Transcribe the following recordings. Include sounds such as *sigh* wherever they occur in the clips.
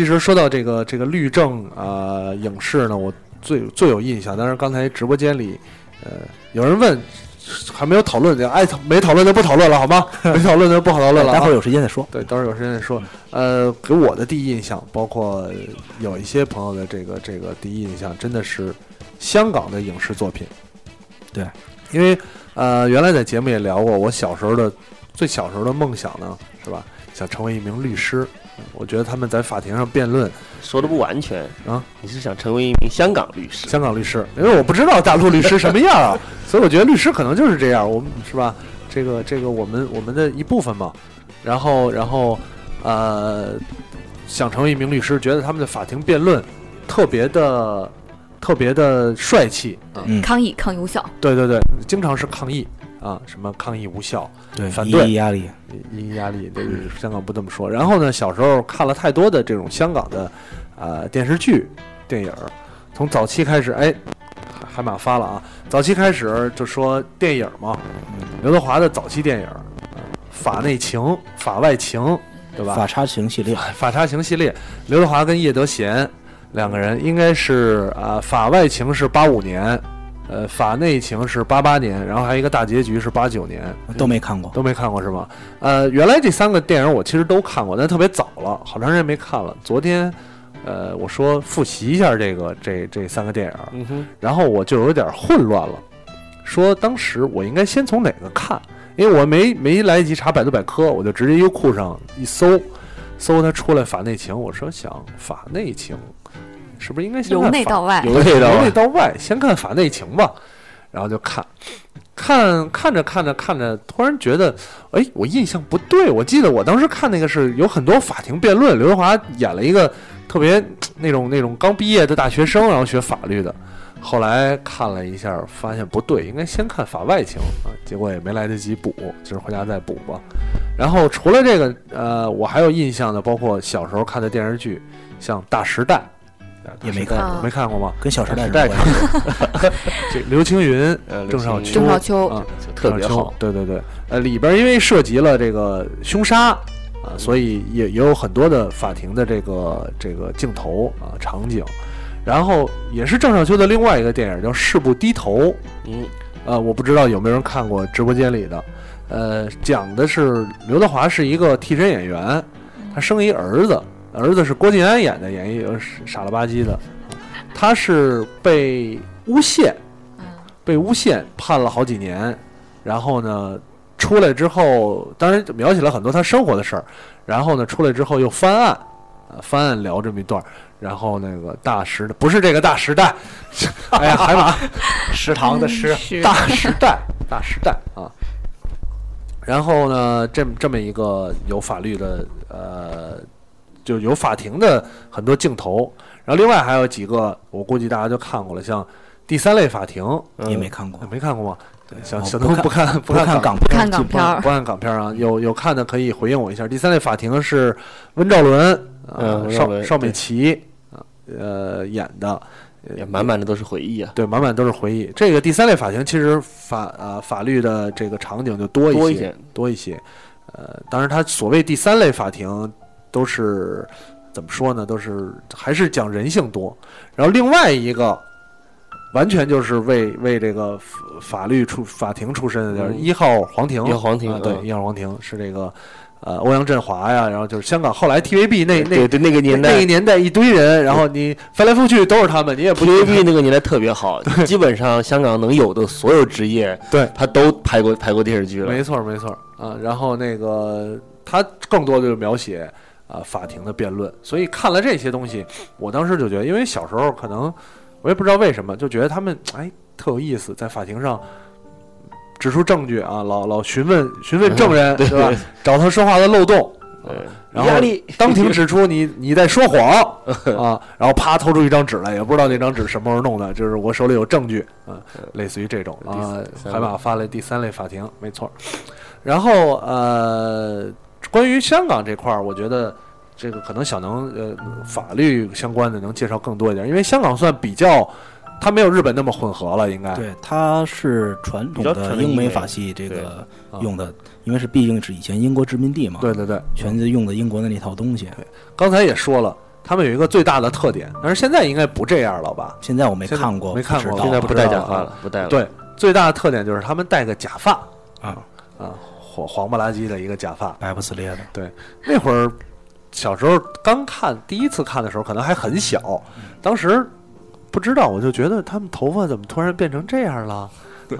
其实说到这个这个律政啊、影视呢，我最最有印象。但是，刚才直播间里，呃，有人问，还没有讨论，爱讨没讨论就不讨论了，好吗？没讨论就不讨论了啊。*laughs* 待会儿有时间再说。对，待会儿有时间再说。呃，给我的第一印象，包括有一些朋友的这个这个第一印象，真的是香港的影视作品。对，因为呃，原来在节目也聊过，我小时候的最小时候的梦想呢，是吧？想成为一名律师。我觉得他们在法庭上辩论，说的不完全啊。你是想成为一名香港律师？香港律师，因为我不知道大陆律师什么样啊，*laughs* 所以我觉得律师可能就是这样。我们是吧？这个这个，我们我们的一部分嘛。然后然后呃，想成为一名律师，觉得他们的法庭辩论特别的特别的帅气啊。嗯抗议抗议无效，对对对，经常是抗议啊，什么抗议无效，对，反对一压力，一压力，这个香港不这么说。然后呢，小时候看了太多的这种香港的呃电视剧、电影儿，从早期开始，哎，海海马发了啊，早期开始就说电影嘛，刘德华的早期电影，呃法内情、法外情，对吧？法差情系列，法差情系列，刘德华跟叶德娴两个人应该是啊、法外情是八五年，呃，法内情是八八年，然后还有一个大结局是八九年，都没看过。都没看过是吗？呃，原来这三个电影我其实都看过，但特别早了，好长时间没看了。昨天，呃，我说复习一下这个这这三个电影，嗯，然后我就有点混乱了，说当时我应该先从哪个看？因为我没没来得及查百度百科，我就直接优酷上一搜，搜它出来法内情，我说想法内情，是不是应该先由看法内到外，由内到外由内到外，先看法内情吧，然后就看，看看着看着看着，突然觉得，哎，我印象不对，我记得我当时看那个是有很多法庭辩论，刘德华演了一个特别那种那种刚毕业的大学生，然后学法律的。后来看了一下，发现不对，应该先看法外情啊，结果也没来得及补，就是回家再补吧。然后除了这个，呃，我还有印象的，包括小时候看的电视剧，像《大时代》，啊也没看没看过吗？跟《小时代》代是关系。*laughs* 这刘青云、呃，郑少秋、郑少秋啊，就特别好。对对对，呃，里边因为涉及了这个凶杀啊，所以也也有很多的法庭的这个这个镜头啊场景，然后也是郑少秋的另外一个电影叫《誓不低头》，嗯，呃，我不知道有没有人看过直播间里的，呃，讲的是刘德华是一个替身演员，他生一儿子，儿子是郭晋安演的，演一个傻了吧唧的，他是被诬陷，嗯。被诬陷判了好几年，然后呢出来之后，当然描写了很多他生活的事儿，然后呢出来之后又翻案，呃翻案聊这么一段，然后那个大时不是这个大时代，*laughs* 哎呀海马 *laughs* 食堂的食，是。大时代大时代啊，然后呢这么这么一个有法律的呃就有法庭的很多镜头，然后另外还有几个我估计大家都看过了，像第三类法庭。你没看过。没看过吗？对，小东不看不看看港不看片，港片儿不，看港片啊，有有看的可以回应我一下。第三类法庭是温兆伦邵邵美琪啊呃演的，也满满的都是回忆啊，对，满满都是回忆。这个第三类法庭其实法啊法律的这个场景就多一些，多一些。多一些。呃，当然，它所谓第三类法庭都是怎么说呢？都是还是讲人性多。然后另外一个完全就是为为这个法法律出法庭出身的，就是一号黄庭。一号黄庭啊，对，嗯一号黄庭是这个呃欧阳震华呀，然后就是香港后来 TVB 那那那个年代那个年代一堆人，然后你翻来覆去都是他们，你也不 TVB 那个年代特别好，*laughs* 基本上香港能有的所有职业，对他都拍过拍过电视剧了。没错没错啊，然后那个他更多的就是描写啊法庭的辩论，所以看了这些东西，我当时就觉得，因为小时候可能我也不知道为什么，就觉得他们哎特有意思，在法庭上指出证据啊，老老询问询问证人，*laughs* 对是吧？*laughs* 找他说话的漏洞，对，然后当庭指出你 *laughs* 你在说谎啊，然后啪掏出一张纸来，也不知道那张纸什么时候弄的，就是我手里有证据，啊，类似于这种第啊。海马发了第三类法庭，没错。然后呃，关于香港这块儿，我觉得这个可能小能呃法律相关的能介绍更多一点，因为香港算比较，它没有日本那么混合了，应该对，它是传统的英美法系这个啊用的，因为是毕竟是以前英国殖民地嘛，对对对。全是用的英国的那套东西。刚才也说了，他们有一个最大的特点，但是现在应该不这样了吧？现在我没看过，没看过现在不戴假发了，不戴了。对，最大的特点就是他们戴个假发啊，啊，黄黄不拉几的一个假发。白不呲咧的，对那会儿小时候刚看第一次看的时候，可能还很小，当时不知道，我就觉得他们头发怎么突然变成这样了？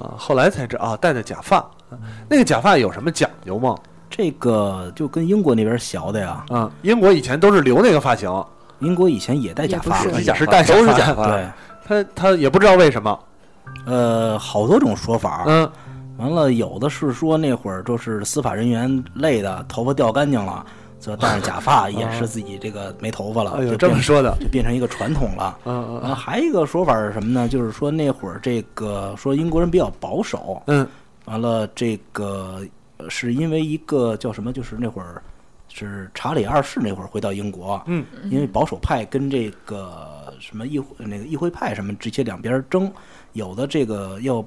啊？后来才知道啊，戴的假发。那个假发有什么讲究吗？这个就跟英国那边学的呀，嗯，英国以前都是留那个发型，英国以前也戴假发，也不是戴都是假假发。对，他他也不知道为什么，呃，好多种说法。嗯。完了，有的是说那会儿就是司法人员累的，头发掉干净了，就戴上假发掩饰自己这个没头发了，哎呦就这么说的，就变成一个传统了。嗯然后还有一个说法是什么呢？就是说那会儿这个说英国人比较保守，嗯完了这个呃是因为一个叫什么？就是那会儿是查理二世那会儿回到英国，嗯，因为保守派跟这个什么议会那个议会派什么直接两边争，有的这个要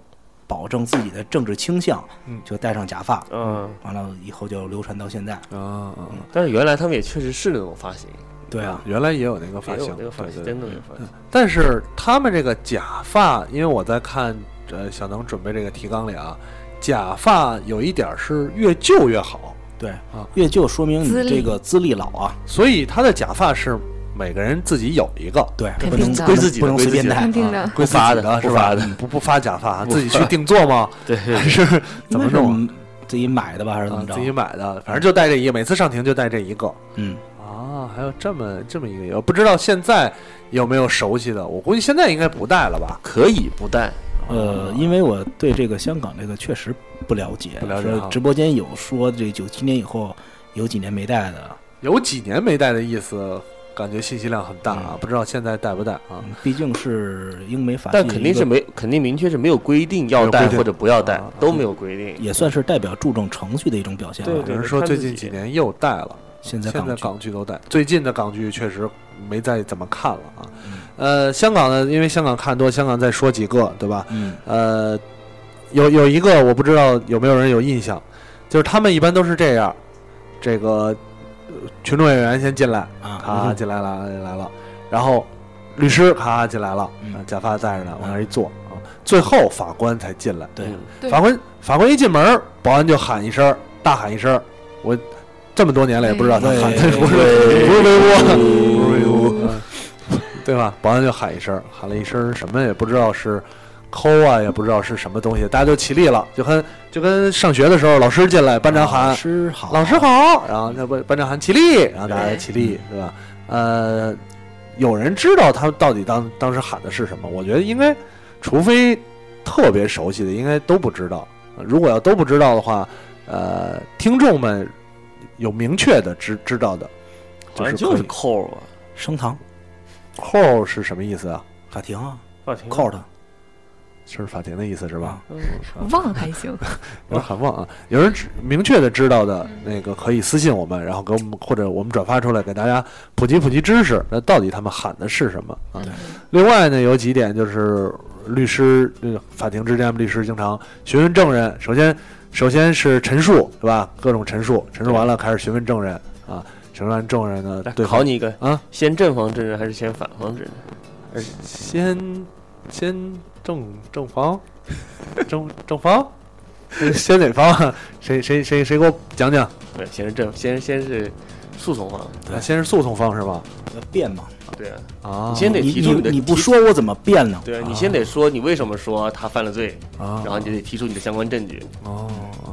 保证自己的政治倾向，嗯。就戴上假发，嗯，完了以后就流传到现在。啊啊，但是原来他们也确实是那种发型，对啊，原来也有那个发型那个发型，对对真的有发型。但是他们这个假发，因为我在看呃小能准备这个提纲里啊，假发有一点是越旧越好，对啊，越旧说明你这个资历老啊，所以他的假发是每个人自己有一个。对，肯不能归自己的不能随便戴归发的的是吧？不发的不不发假发，*laughs* 自己去定做吗？*laughs* 还是怎么弄？自己买的吧，还是怎么着？啊自己买的，反正就带这一个，每次上庭就带这一个。嗯，啊，还有这么这么一个，我不知道现在有没有熟悉的，我估计现在应该不戴了吧？可以不戴，呃，因为我对这个香港这个确实不了解，不了解直播间有说这九七年以后有几年没戴的，有几年没戴的意思，感觉信息量很大啊，嗯不知道现在带不带啊？嗯毕竟是英美法系但，肯定是没，肯定明确是没有规定要戴没有规定或者不要戴啊，都没有规定。也算是代表注重程序的一种表现吧。对对有人说最近几年又带了，现在现在港剧港剧都带，最近的港剧确实没再怎么看了啊。嗯呃，香港呢，因为香港看多，香港再说几个，对吧？嗯呃，有有一个我不知道有没有人有印象，就是他们一般都是这样，这个呃群众演员先进来，啊，咔进来了进来了，然后律师咔进来了，假发戴着呢，往那儿一坐啊，最后法官才进来。对。法官法官一进门，保安就喊一声，大喊一声，我这么多年了也不知道他喊的不是不是维吾，不是维吾，嗯 *laughs* 对吧？保安就喊一声，喊了一声什么也不知道是抠啊，也不知道是什么东西，大家就起立了，就跟就跟上学的时候老师进来，班长喊老师好，老师好，然后那班班长喊起立，然后大家起立，对吧？呃，有人知道他到底当当时喊的是什么？我觉得应该，除非特别熟悉的，应该都不知道。呃如果要都不知道的话，呃，听众们有明确的知知道的，就是就是扣啊，升堂扣是什么意思啊？法庭啊法庭，court 是法庭的意思是吧？嗯忘还行，有点很忘啊。有人明确的知道的那个可以私信我们，然后给我们或者我们转发出来，给大家普及普及知识。那到底他们喊的是什么啊？另外呢，有几点就是律师，这个法庭之间，律师经常询问证人。首先，首先是陈述，是吧？各种陈述，陈述完了开始询问证人啊。询问完证人呢来，对考你一个啊，先正方证人还是先反方证人？先先正正方，正正方，*laughs* 先哪方啊？谁谁谁谁给我讲讲？对，先是正，先先是诉讼方。对啊先是诉讼方是吧？要辩嘛，对啊，啊，你先得提出你的你不说我怎么辩呢？对你先得说你为什么说他犯了罪，啊，然后你就得提出你的相关证据。哦，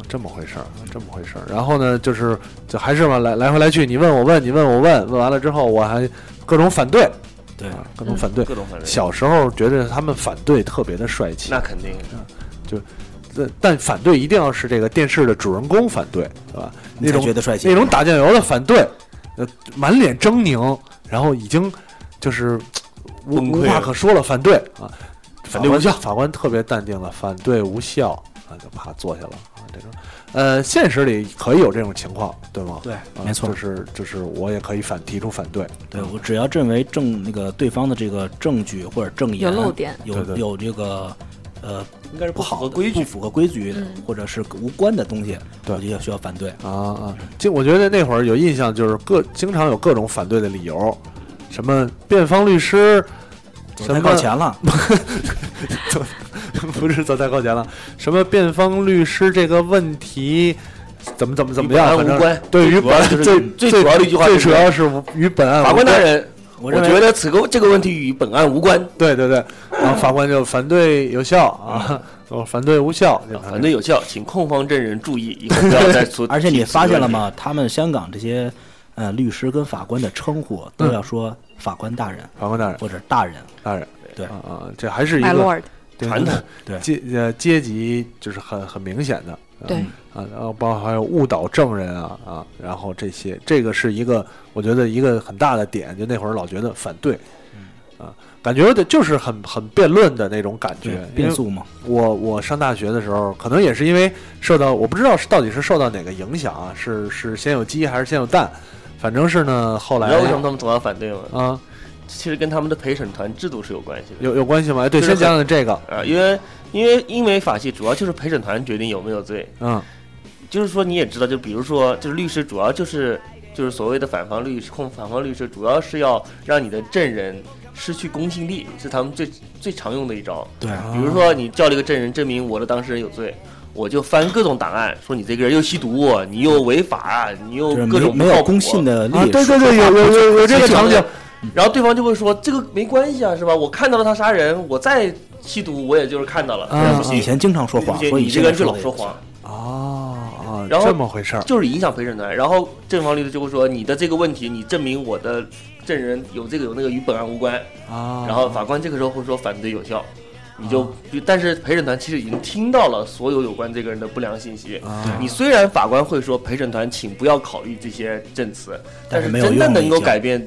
这么回事儿，这么回事儿。然后呢，就是就还是嘛，来来回来去，你问我问，你问我问，问完了之后，我还各种反对，对啊，各种反对。各种反对。小时候觉得他们反对特别的帅气，那肯定。但但反对一定要是这个电视的主人公反对，对吧？那种觉得帅气。那种打酱油的反对，呃，满脸狰狞，然后已经就是无话可说了，反对啊，反对无效。法官法官特别淡定了，反对无效啊，就啪坐下了啊，这种呃，现实里可以有这种情况，对吗？对，啊没错就，是就是我也可以反提出反对，对我只要认为证那个对方的这个证据或者证言有漏点，有对对有这个呃应该是不好的规矩不符合规矩的嗯或者是无关的东西，对我就需要反对。啊啊！就我觉得那会儿有印象，就是各经常有各种反对的理由，什么辩方律师，什么靠前了，*laughs* *laughs* 不是走太靠前了，什么辩方律师这个问题。怎么怎么怎么样？无关对于本最主要就是最最主要的一句话最主要是与本案法无关官大人，我觉得此个这个问题与本案无关，对对对，然后法官就反对有效啊，*laughs* 哦，反对无效，就反对有效，请控方证人注意，以后不要再 *laughs* 说。而且你发现了？吗？他们香港这些呃律师跟法官的称呼都要说法官大人法官大人，或者大人，大人，对啊啊，这还是一个传统对阶呃阶级就是很很明显的，啊对，啊，然后包括还有误导证人啊啊，然后这些，这个是一个我觉得一个很大的点，就那会儿老觉得反对，啊，感觉的就是很很辩论的那种感觉对，因为变速嘛，我我上大学的时候，可能也是因为受到我不知道是到底是受到哪个影响啊，是是先有鸡还是先有蛋，反正是呢，后来你知道为什么他们总要反对吗？啊其实跟他们的陪审团制度是有关系的。有有关系吗？哎对，就是先讲讲这个，啊，因为因为英美法系主要就是陪审团决定有没有罪，嗯就是说你也知道，就比如说，就是律师主要就是就是所谓的反方律师控反方律师，主要是要让你的证人失去公信力，是他们最最常用的一招。对，啊比如说你叫了一个证人证明我的当事人有罪，我就翻各种档案，说你这个人又吸毒，你又违法，你又各种没有公信。的啊，力，对对对，有有有有这个场景，然后对方就会说这个没关系啊，是吧？我看到了他杀人，我再吸毒，我也就是看到了，以前经常说谎，所以你这个人就老说谎。哦啊，然后这么回事儿，就是影响陪审团。然后正方律师就会说，你的这个问题，你证明我的证人有这个有那个与本案无关。啊，然后法官这个时候会说反对有效，你就，但是陪审团其实已经听到了所有有关这个人的不良信息。啊你虽然法官会说陪审团请不要考虑这些证词，但是没有真的能够改变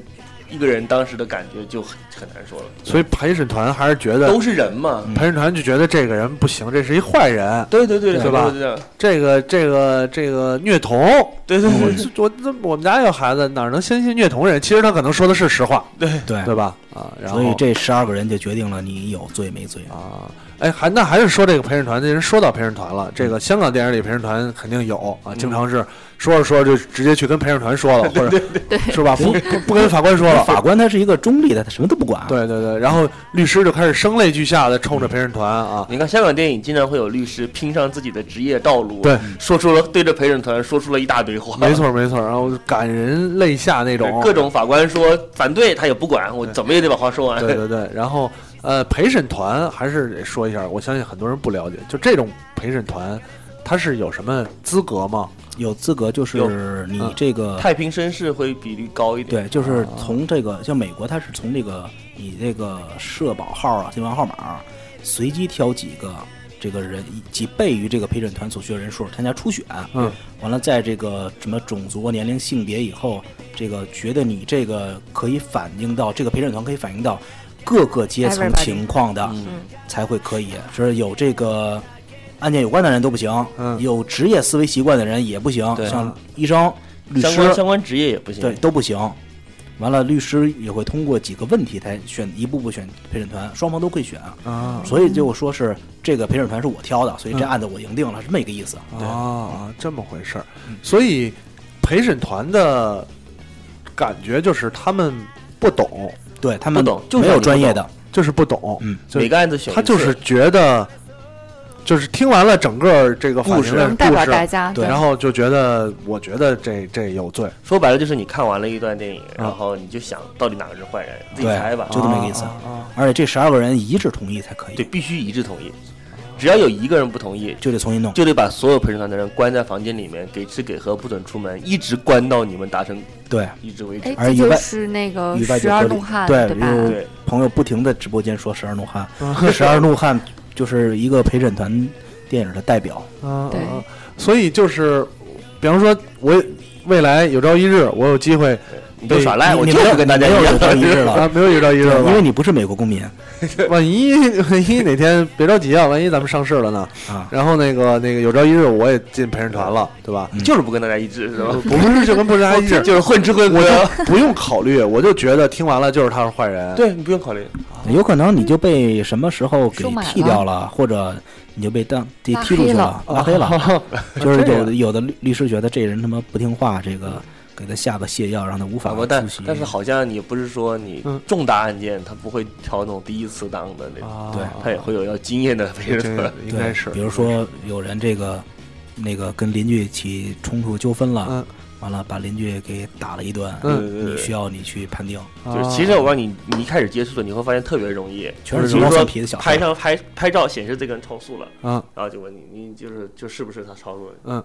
一个人当时的感觉就很很难说了。所以陪审团还是觉得都是人嘛，陪审团就觉得这个人不行，这是一坏人，对对对对吧？对对对。这个这个这个虐童，对对我对。我这我们家有孩子，哪能相信虐童人？其实他可能说的是实话，对。对。对吧？啊，然后所以这十二个人就决定了你有罪没罪。啊，哎，还那还是说这个陪审团，这人说到陪审团了，这个香港电影里陪审团肯定有啊，经常是说着说着就直接去跟陪审团说了，*laughs* 或者是吧？不不不跟法官说了，法官他是一个中立的，他什么都不管。对对对，然后律师就开始声泪俱下的冲着陪审团啊，你看香港电影经常会有律师拼上自己的职业道路，对，说出了对着陪审团说出了一大堆话，没错没错，然后感人泪下那种，各种法官说反对他也不管，我怎么也得把话说完。对对对，然后呃，陪审团还是得说一下，我相信很多人不了解，就这种陪审团，他是有什么资格吗？有资格就是你嗯这个太平绅士会比例高一点，对，就是从这个像美国，它是从这个你这个社保号啊、电话号码儿随机挑几个这个人几倍于这个陪审团所需要人数参加初选，嗯，完了在这个什么种族、年龄、性别以后，这个觉得你这个可以反映到这个陪审团可以反映到各个阶层情况的，嗯才会可以，是有这个案件有关的人都不行，嗯有职业思维习惯的人也不行，像医生、律相师关相关职业也不行。对，都不行。完了，律师也会通过几个问题才选一步步选陪审团，双方都可以选。啊所以就说是这个陪审团是我挑的，所以这嗯案子我赢定了，是这么一个意思。啊啊，这么回事儿。所以陪审团的感觉就是他们不懂，对他们不懂就是没有你专业的，就是不懂，嗯，就每个案子选一次他就是觉得，就是听完了整个这个法故事庭的能代表大故事，家，对然后就觉得，我觉得这这有罪，说白了就是你看完了一段电影，啊然后你就想到底哪个是坏人，自己对猜吧。就这么个意思啊啊啊而且这十二个人一致同意才可以，对，必须一致同意，只要有一个人不同意，就得重新弄。就得把所有陪审团的人关在房间里面，给吃给喝，不准出门，一直关到你们达成对，一直为止哎，。这就而以外是那个十二怒汉，对对吧？有对朋友不停的直播间说十二怒汉，*laughs* 十二怒汉就是一个陪审团电影的代表。对所以就是，比方说，我未来有朝一日我有机会你就耍赖，我就不跟大家有有。朝一日了，*laughs* 啊，没有有朝一日了，因为你不是美国公民 *laughs* 万一万一哪天别着急啊，万一咱们上市了呢？啊。然后那个那个有朝一日我也进陪审团了，对吧？就是不跟大家一致，是吧？我不是就跟不跟大家一致，*laughs* 就是混吃混我喝。就不用考虑，我就觉得听完了就是他是坏人。对你不用考虑，有可能你就被什么时候给剃掉了，或者你就被当踢踢出去了，拉黑了。就是有的有的律律师觉得这人他妈不听话，这个给他下个泻药，让他无法法官，但出席。但是好像你不是说你嗯重大案件他不会挑那种第一次当的那种，啊对他也会有要经验的陪这审团。应该是，比如说有人这个那个跟邻居起冲突纠纷了，嗯，完了把邻居给打了一顿，你需要你去判定，就是其实我告诉你，你一开始接触的，你会发现特别容易，全是鸡比如说毛蒜皮的小事拍上拍拍照显示这个人超速了，嗯然后就问你，你就是就是不是他超速了？嗯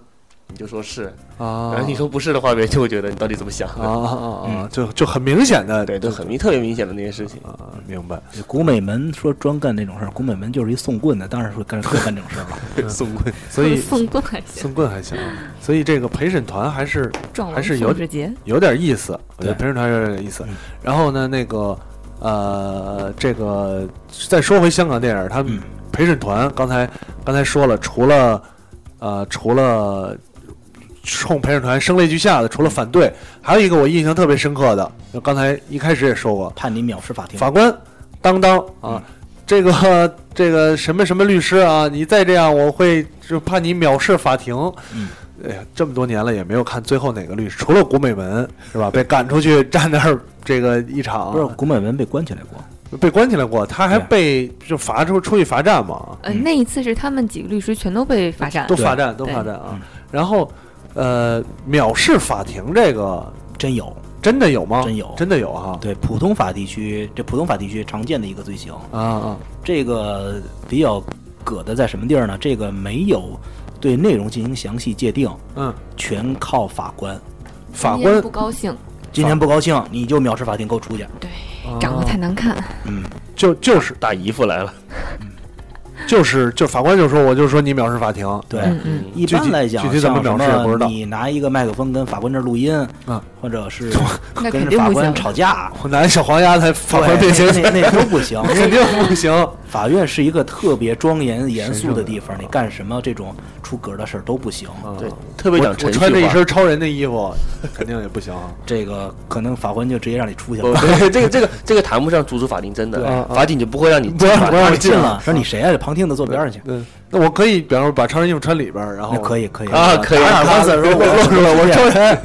你就说是，啊，然后你说不是的话，别人就会觉得你到底怎么想的。啊啊啊啊，就就很明显的，对，都很明特别明显的那些事情。啊，明白，古美门说专干那种事儿，古美门就是一送棍的，当然说干干这种事儿了。*laughs* 送棍，*laughs* 所以送棍还行，送棍还行，所以这个陪审团还是还是有有点意思，我觉得对陪审团有点意思嗯。然后呢，那个呃，这个再说回香港电影，他陪审团刚才刚才说了，除了呃除了冲陪审团声泪俱下的，除了反对，还有一个我印象特别深刻的，就刚才一开始也说过，判你藐视法庭，法官当当啊嗯，这个这个什么什么律师啊，你再这样，我会就判你藐视法庭。嗯，哎呀，这么多年了也没有看最后哪个律师，除了古美文是吧？被赶出去站那儿这个一场不，是古美文被关起来过，被关起来过，他还被就罚出出去罚站嘛，呃，那一次是他们几个律师全都被罚站都，罚站都罚站啊嗯。然后呃，藐视法庭这个真有。真的有吗？真有真的有哈。对普通法地区，这普通法地区常见的一个罪行，啊啊这个比较葛的在什么地儿呢？这个没有对内容进行详细界定，嗯，全靠法官。法官不高兴，今天不高兴，你就藐视法庭，给我出去。对，啊长得太难看，嗯，就就是大姨夫来了，就是就法官就说，我就说你藐视法庭，对。一般来讲，具体怎么像藐视也不知道你拿一个麦克风跟法官这儿录音，嗯，或者是 *laughs* 那跟法官吵架，*laughs* 我拿小黄鸭在法官对面前，那那那都不行。*laughs* 肯定不行。法院是一个特别庄严严肃的地方，你干什么这种出格的事儿都不行。对特别讲程序化。穿着一身超人的衣服，肯定也不行。这个可能法官就直接让你出去，了。对，这个这个这个谈不上阻止法庭，真对的，法警就不会让你不让不让让你进了你进了，说你谁啊？旁听的坐边上去。嗯，那我可以，比方说把超人衣服穿里边，然后那可以可以啊可以打打官司的时候露我出来，我是超人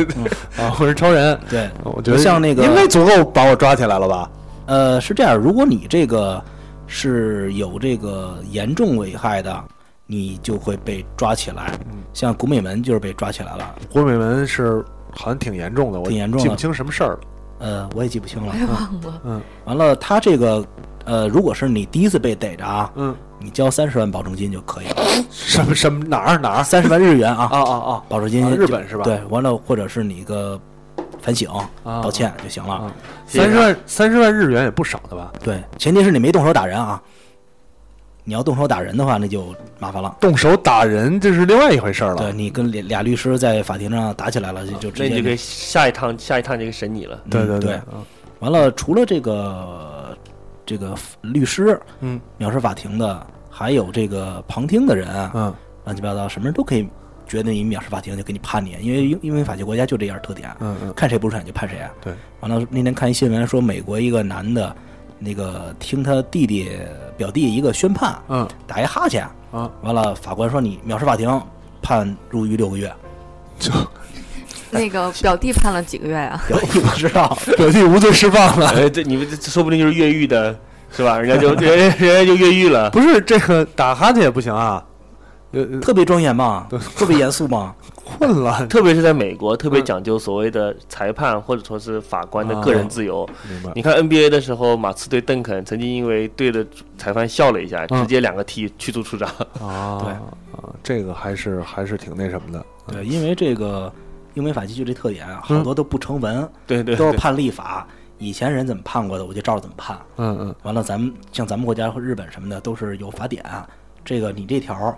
*laughs* 啊，我是超人。对，我觉得像那个应该足够把我抓起来了吧？呃，是这样，如果你这个是有这个严重危害的，你就会被抓起来。嗯像古美门就是被抓起来了，古美门是好像挺严重的，我挺严重的记不清什么事儿了。呃，我也记不清了我。也忘了，嗯。完了，他这个呃，如果是你第一次被逮着啊，嗯，你交三十万保证金就可以了，什么什么哪儿哪儿？三十万日元啊，啊啊啊保证金日本是吧？对，完了或者是你个反省、啊道歉就行了。三十万三十万日元也不少的吧？对，前提是你没动手打人啊。你要动手打人的话，那就麻烦了。动手打人这是另外一回事儿了。对你跟俩俩律师在法庭上打起来了，就就直接那你就给下一趟下一趟这个审你了。嗯对对对完了，除了这个这个律师嗯藐视法庭的，还有这个旁听的人啊，嗯乱七八糟，什么人都可以觉得你藐视法庭就给你判你，因为因因为法治国家就这样特点，嗯嗯，看谁不顺眼就判谁啊。对，完了那天看一新闻说，美国一个男的，那个听他弟弟表弟一个宣判，嗯打一哈欠，啊，完了法官说你藐视法庭，判入狱六个月。就 *laughs* 那个表弟判了几个月呀？*laughs* 表弟不知道，*laughs* 表弟无罪释放了。哎，这你们这说不定就是越狱的，是吧？人家就人家人家就越狱了。不是这个打哈欠也不行啊，呃特别庄严嘛，特别严肃嘛。*laughs* 混了，特别是在美国，特别嗯讲究所谓的裁判或者说是法官的个人自由。明白？你看 NBA 的时候，马刺对邓肯曾经因为对着裁判笑了一下，嗯直接两个 T 驱逐出场。啊，*laughs* 对啊，这个还是还是挺那什么的。对，因为这个英美法系就这特点好多都不成文，对对对，都是判例法。以前人怎么判过的，我就照着怎么判。嗯嗯完了，咱们像咱们国家和日本什么的，都是有法典，这个你这条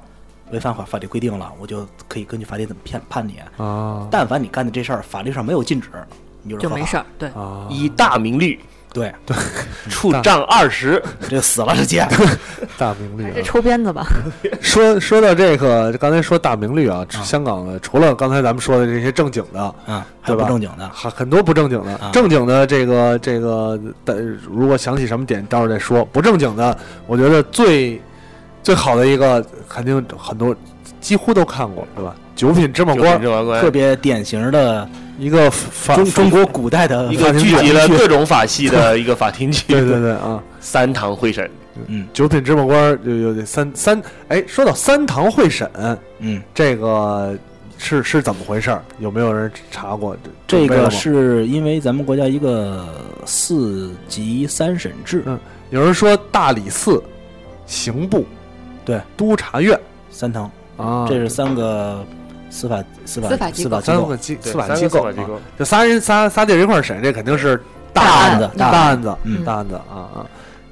违反法法律规定了，我就可以根据法律怎么判判你。啊但凡你干的这事儿，法律上没有禁止，你就是合法就没事儿。对，啊，以大明律对对，处杖二十。*laughs* 这死了直接。大明律啊还是。抽鞭子吧。*laughs* 说说到这个，刚才说大明律啊，香港的除了刚才咱们说的这些正经的，啊，还有对吧不正经的。很很多不正经的。啊正经的这个这个，但如果想起什么点，到时候再说。不正经的，我觉得最最好的一个，肯定很多几乎都看过，对吧？九品芝麻官。特别典型的一个法中中国古代的一个聚集了各种法系的 *laughs* 一个法庭剧，对对对啊，三堂会审，嗯。九品芝麻官儿有有有三三，哎，说到三堂会审，嗯，这个是是怎么回事？有没有人查过？这个是因为咱们国家一个四级三审制，嗯有人说大理寺、刑部、对督察院三堂，啊，这是三个司法司法司法机构。司法机构。三个机对三个司法机构。啊，司法机构，就仨人仨仨地儿一块儿审，这肯定是大案案子大大案子，嗯。大案子啊啊。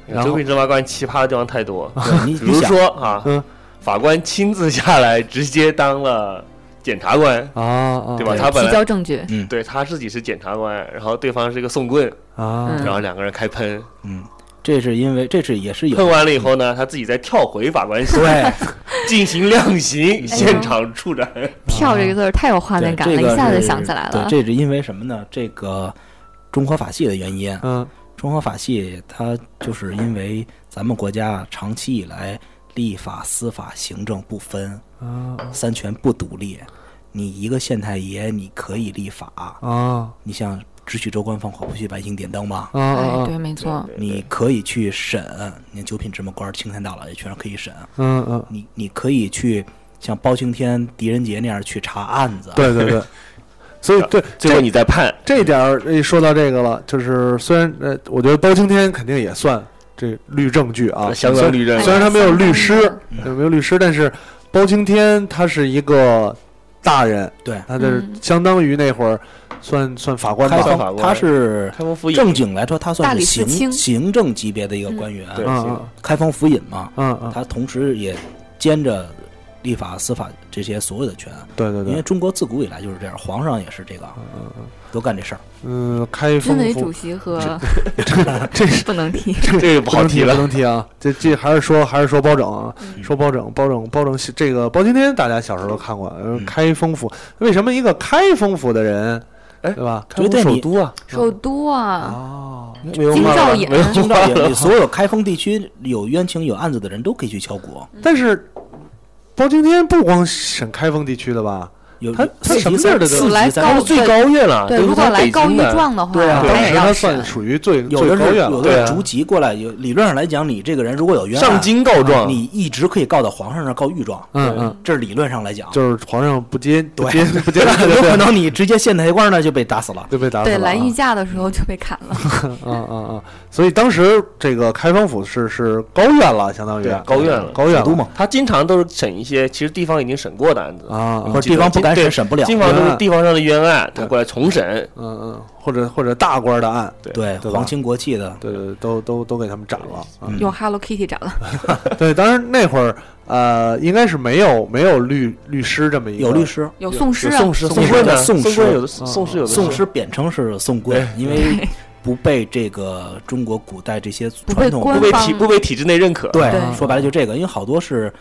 然后九品芝麻官奇葩的地方太多，*laughs* 你比如说啊嗯，法官亲自下来直接当了检察官，啊啊，对吧？他本来提交证据，嗯。对他自己是检察官，然后对方是一个送棍，啊。嗯。然后两个人开喷，嗯，这是因为这是也是有喷完了以后呢，他自己再跳回法官席对 *laughs* 进行量刑，现场处斩。*laughs* 跳这个字儿太有画面感了，一下子想起来了。对，这是因为什么呢？这个中和法系的原因。嗯中和法系它就是因为咱们国家长期以来立法、司法、行政不分，啊三权不独立。你一个县太爷，你可以立法，啊你像只许州官放火，不许百姓点灯嘛。啊！对，没错，你可以去审，你九品芝麻官、青天大老爷全是可以审。嗯嗯，你你可以去像包青天、狄仁杰那样去查案子。对对对。*laughs* 所以对最后你再判，这点儿，一说到这个了，就是虽然呃，我觉得包青天肯定也算这律政剧啊，相当律政虽然他没有律师没有律师，但是包青天他是一个大人，对，他就是相当于那会儿算算法官开吧，他是开封府尹。正经来说，他大算是行行政级别的一个官员。对嗯嗯。开封府尹嘛，嗯嗯，他同时也兼着立法、司法这些所有的权。对对对，因为中国自古以来就是这样，皇上也是这个，都干这事儿。嗯，开军封府委主席和这是 *laughs* 不能提，这个不好提不了。能提啊！这这还是说还是说包拯啊，说包拯，包拯，包拯，这个包青天大家小时候都看过，开封府。为什么一个开封府的人，哎对吧？开封对首都啊，首都啊，哦，没有京兆尹话了没有京话了兆尹，*laughs* 所有开封地区有冤情、有案子的人都可以去敲鼓。但是包青天不光审开封地区的吧？有他他四级三什么地儿的都四级三他是最高院了，对，如果来告御。状的话，对啊当时他他也要。算属于最有高院有的逐级过来，有理论上来讲，你这个人如果有冤案上京告状，你一直可以告到皇上那儿告御状，嗯嗯，这是理论上来讲。就是皇上不接不对接 *laughs* 不接纳有可能你直接县太官呢就被打死了。就被打死了对，啊。来御驾的时候就被砍了。*laughs* 嗯嗯嗯，所以当时这个开封府是是高院了，相当于高院了高院都嘛，他经常都是审一些其实地方已经审过的案子，啊，或者地方不敢审，审不了。经常都是地方上的冤案，他过来重审。嗯嗯，或者或者大官的案，对对，皇亲国戚的，对对，都都都给他们斩了。嗯。用 Hello Kitty 斩了，*laughs* 对，当然那会儿呃，应该是没有没有律律师这么一个有律师。有宋诗啊，有宋诗、宋诗官的宋诗宋官有的嗯宋诗有的宋诗贬称是宋棍，因为不被这个中国古代这些传统不被体不被体制内认可。对对，说白了就这个，因为好多是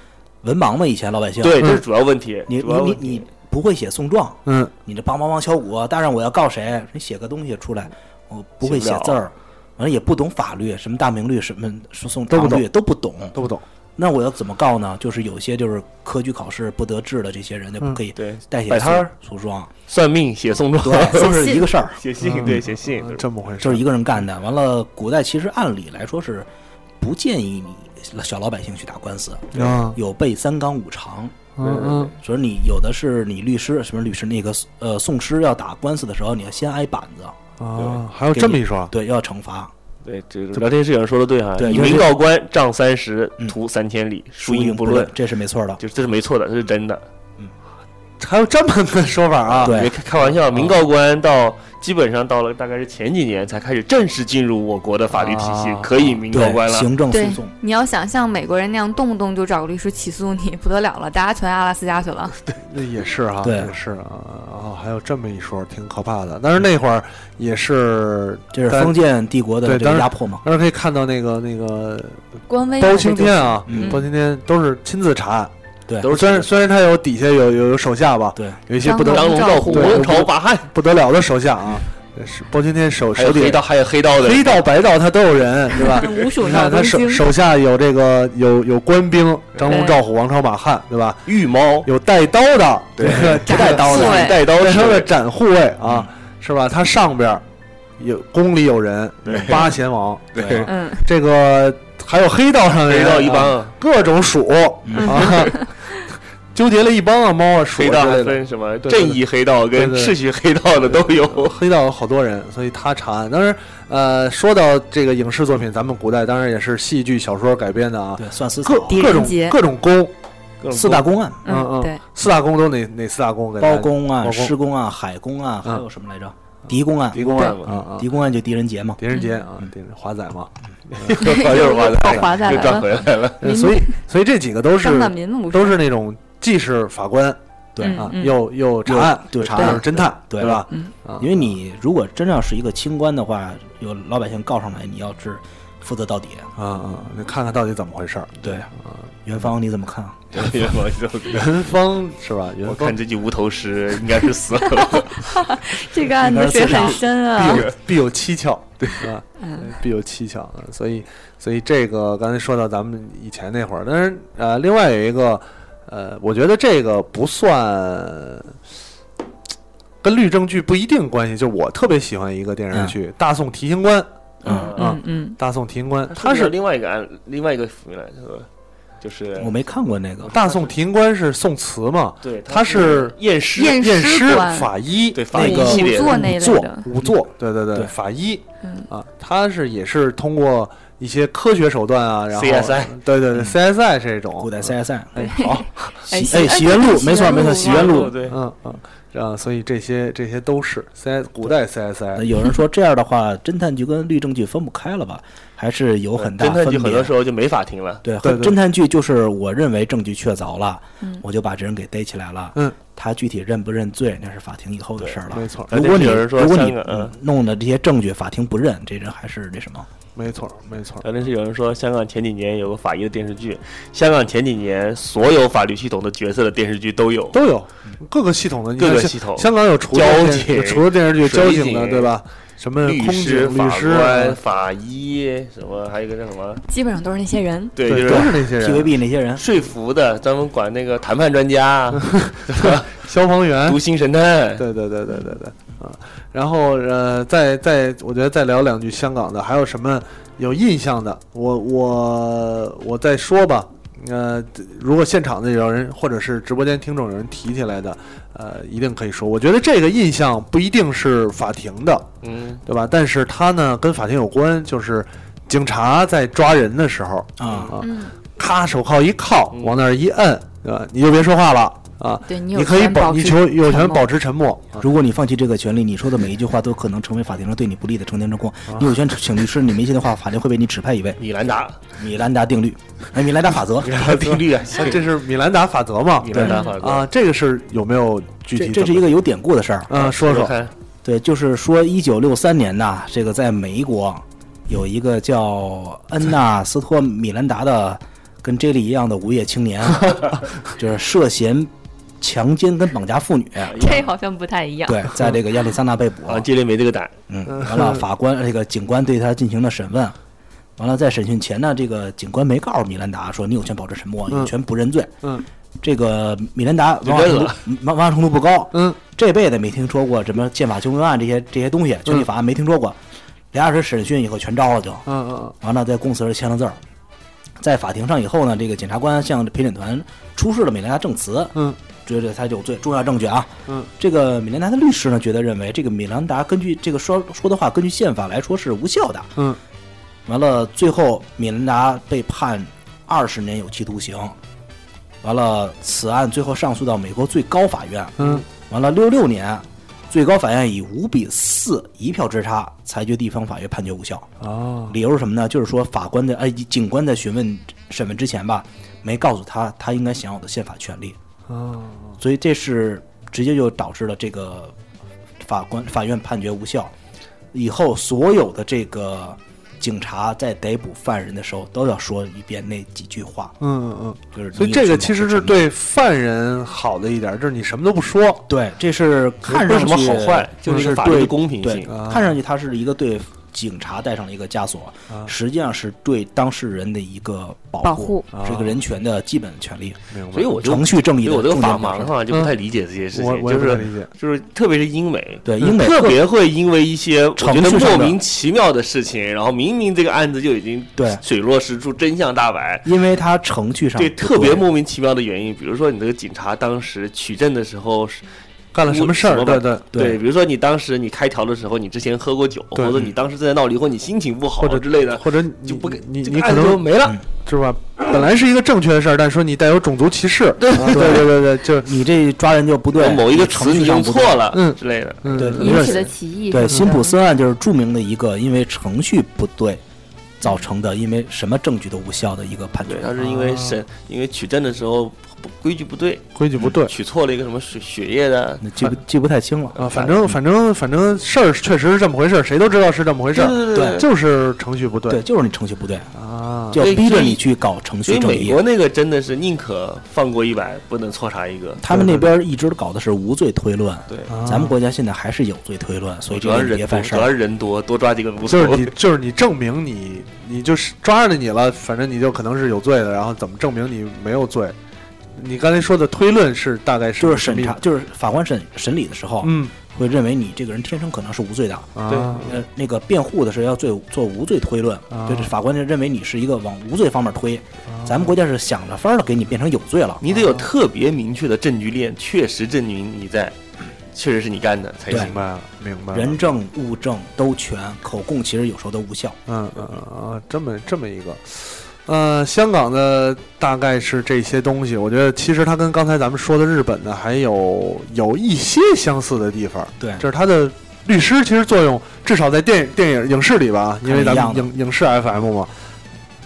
文盲嘛，以前老百姓，对，这是主要问题。你主要问题你你你不会写诉状，嗯你这梆梆梆敲鼓，大人我要告谁？你写个东西出来，我不会写字儿，完了也不懂法律，什么大明律、什么诉讼都不常律都不懂。都不懂。那我要怎么告呢？就是有些就是科举考试不得志的这些人，就不可以对代写摆摊儿诉诉状，算命、写送状、对，都是一个事儿，写信，对，写信。嗯这么回事，就是一个人干的。完了，古代其实按理来说是不建议你小老百姓去打官司，啊，有备三纲五常。嗯嗯。所以你有的是你律师什么律师那个呃讼师要打官司的时候，你要先挨板子，啊，还有这么一说，对，要惩罚，对，这个聊天室有人说的对哈，以对就是民告官，杖三十，嗯。徒三千里，输输赢不论。这是没错的。就是这是没错的，这是真的。还有这么个说法啊？对别开开玩笑，民告官到基本上到了大概是前几年才开始正式进入我国的法律体系啊，可以民告官，了。对行政诉讼，，你要想像美国人那样动不动就找个律师起诉你，不得了了，大家全阿拉斯加去了。*laughs* 对那也是哈，对也是啊。啊，还有这么一说，挺可怕的。但是那会儿也是，但这是封建帝国的压迫嘛。但是可以看到那个那个官威包青天啊，嗯包青天都是亲自查案，对，都是虽然虽然他有底下有有有手下吧，对，有一些不得张龙赵虎，对王朝把汉，不得了的手下啊，是包青天手还有手底黑道，还有黑道的黑道白道他都有人，对吧？你看他手，手下有这个有有官兵，张龙赵虎王朝马汉，对吧？御猫，有带刀的，对带刀的 *laughs* 带刀对他的是斩护卫啊，是吧？他上边有宫里有人，对八贤王，*laughs* 对嗯，这个还有黑道上的人，黑道一帮啊各种属嗯啊，纠结了一帮啊猫啊鼠黑道还之类的。分什么？正义黑道跟秩序黑道的都有。黑道有好多人，所以他查案。当然，呃，说到这个影视作品，咱们古代当然也是戏剧、小说改编的啊，对，算思草，各各种狄仁杰各种宫，四大公案，嗯嗯对，四大公都哪哪四大宫？给大家包公案、施公案、海公案，还嗯有什么来着？狄公案，狄公案嘛，啊啊，狄公案就狄仁杰嘛。狄仁杰啊，狄仁华仔嘛，*laughs* 又是华仔，*laughs* 靠华仔又转，回来了。呃所以所以这几个都是都是那种既是法官对啊，又又查案，对查案是侦探，对对吧？因为你如果真要是一个清官的话，有老百姓告上来，你要是负责到底。啊啊，你看看到底怎么回事儿？对，元芳你怎么看？元芳元 *laughs* 芳是吧？元芳我看这具无头尸应该是死了。*laughs* 这个案子水很深啊必，有必有蹊跷，*laughs* 对吧？嗯必有蹊跷啊！所以，所以这个刚才说到咱们以前那会儿，但是呃，另外有一个呃，我觉得这个不算跟律政剧不一定关系，就我特别喜欢一个电视剧《大宋提刑官》。嗯嗯嗯，大宋提刑官，他他是另外一个案，另外一个府名来着，就是我没看过那个。大宋提刑官是宋词嘛？对，他是验尸，验验尸法医，对法那个医系列仵作那类仵的，仵作，对对对，法医嗯啊，他是也是通过一些科学手段啊，然后 CSI 对对对，CSI 这种。古代 CSI，哎好，*laughs* 哎喜哎喜源路，没错没错，洗冤录。对，嗯嗯，啊，所以这些这些都是 C S 古代呃 CSI，有人说这样的话，侦探剧跟律政剧分不开了吧？还是有很大侦探剧很多。时候就没法庭了。对，对对侦探剧就是我认为证据确凿了，嗯我就把这人给逮起来了。嗯，他具体认不认罪，那是法庭以后的事儿了。没错如果你有人说如果你嗯嗯弄的这些证据法庭不认，这人还是那什么？没错没错，肯定是有人说，香港前几年有个法医的电视剧，香港前几年所有法律系统的角色的电视剧都有。都有各个系统的，各个系统香港有除了除了电视剧交警的，对吧？什么空律师、警、律法官、，法医，什么还有一个叫什么？基本上都是那些人。对，对，就是都是那些人，TVB 那些人，说服的，专门管那个谈判专家，*laughs* 消防员读，心神探。对对对对对对啊！然后呃，再再，我觉得再聊两句香港的，还有什么有印象的？我我我再说吧。呃，如果现场的有人或者是直播间听众有人提起来的，呃，一定可以说。我觉得这个印象不一定是法庭的，嗯，对吧？但是它呢跟法庭有关，就是警察在抓人的时候啊啊，嗯，咔手铐一铐，嗯往那儿一摁，对吧？你就别说话了啊，对你有你可以保，你权保持求有权保持沉默。啊如果你放弃这个权利，你说的每一句话都可能成为法庭上对你不利的澄清证供。啊你有权请律师，你没信的话，法庭会为你指派一位。米兰达，米兰达定律，*laughs* 哎，米兰达法则，米兰达定律 *laughs* 这是米兰达法则嘛？米兰达法则啊，这个是有没有具体这是一个有典故的事儿。嗯，说说，对，就是说，一九六三年呐，这个在美国有一个叫恩纳斯托米兰达的，跟 J 莉一样的无业青年，*laughs* 就是涉嫌强奸跟绑架妇女。这好像不太一样。对，在这个亚利桑那被捕。啊，杰里没这个胆，嗯，完了，法官这个警官对他进行了审问。完了，在审讯前呢，这个警官没告诉米兰达说你有权保持沉默，嗯有权不认罪。嗯这个米兰达就文化程度认了文化程度不高，嗯这辈子没听说过什么宪法修正案这些这些东西，权利法案没听说过。俩小时审讯以后全招了就，嗯嗯完了在供词上签了字儿。在法庭上以后呢，这个检察官向陪审团出示了米兰达证词，嗯觉得他有罪，重要证据啊。嗯，这个米兰达的律师呢，觉得认为这个米兰达根据这个说说的话，根据宪法来说是无效的。嗯完了，最后米兰达被判二十年有期徒刑。完了，此案最后上诉到美国最高法院。嗯完了，六六年，最高法院以五比四一票之差裁决地方法院判决无效。哦理由是什么呢？就是说法官的哎，警官在询问审问之前吧，没告诉他他应该享有的宪法权利，哦所以这是直接就导致了这个法官法院判决无效。以后所有的这个警察在逮捕犯人的时候都要说一遍那几句话，嗯嗯嗯。就是所以这个其实是对犯人好的一点，就是你什么都不说。对，这是看上去什么好坏，就是是法律公平对性。啊看上去它是一个对警察戴上了一个枷锁，啊实际上是对当事人的一个保保护啊是一个人权的基本权利，明白。所以我就程序正义我这个法。盲哈就不太理解这些事情，我我就是也不理解。就是特别是英美，对，英美特别会因为一些我觉得程序莫名其妙的事情，然后明明这个案子就已经对水落石出、真相大白，因为他程序上对特别莫名其妙的原因，比如说你这个警察当时取证的时候是干了什么事儿？对对，对对，比如说你当时你开条的时候，你之前喝过酒，或者你当时正在闹离婚，你心情不好或者之类的，或者你就不给你你可能就没了。嗯是吧？本来是一个正确的事儿，但说你带有种族歧视，对对对对对，就你这抓人就不对，某一个程词你用错了，嗯之类的。嗯对引起的歧义对，的。辛普森案就是著名的一个因为程序不对造成的，因为什么证据都无效的一个判决对，。他是因为审，因为取证的时候不规矩不对，规矩不对取错了一个什么血血液的，那记不记不太清了。啊。反正反正反正事儿确实是这么回事儿，谁都知道是这么回事儿，对对就是程序不对对，就是你程序不对，啊。就要逼着你去搞程序正义。美国那个真的是宁可放过一百，不能错杀一个。他们那边一直搞的是无罪推论，对，啊咱们国家现在还是有罪推论，所以主要是人多，别犯事儿。主要是人多，多抓几个无罪。就是你，*laughs* 就是你证明你，你就是抓着你了，反正你就可能是有罪的，然后怎么证明你没有罪？你刚才说的推论是大概是就是审查，，就是法官审审理的时候，嗯会认为你这个人天生可能是无罪的。对，呃，那个辩护的是要做做无罪推论，啊就是法官就认为你是一个往无罪方面推。咱们国家是想着法儿的给你变成有罪了。你得有特别明确的证据链，确实证明你在，确实是你干的才对行。明白了，明白了。人证物证都全，口供其实有时候都无效。嗯嗯嗯啊，这么这么一个，呃，香港的大概是这些东西。我觉得其实它跟刚才咱们说的日本的还有有一些相似的地方，对，就是它的律师其实作用，至少在电影电影影视里吧，因为咱们影影视 FM 嘛，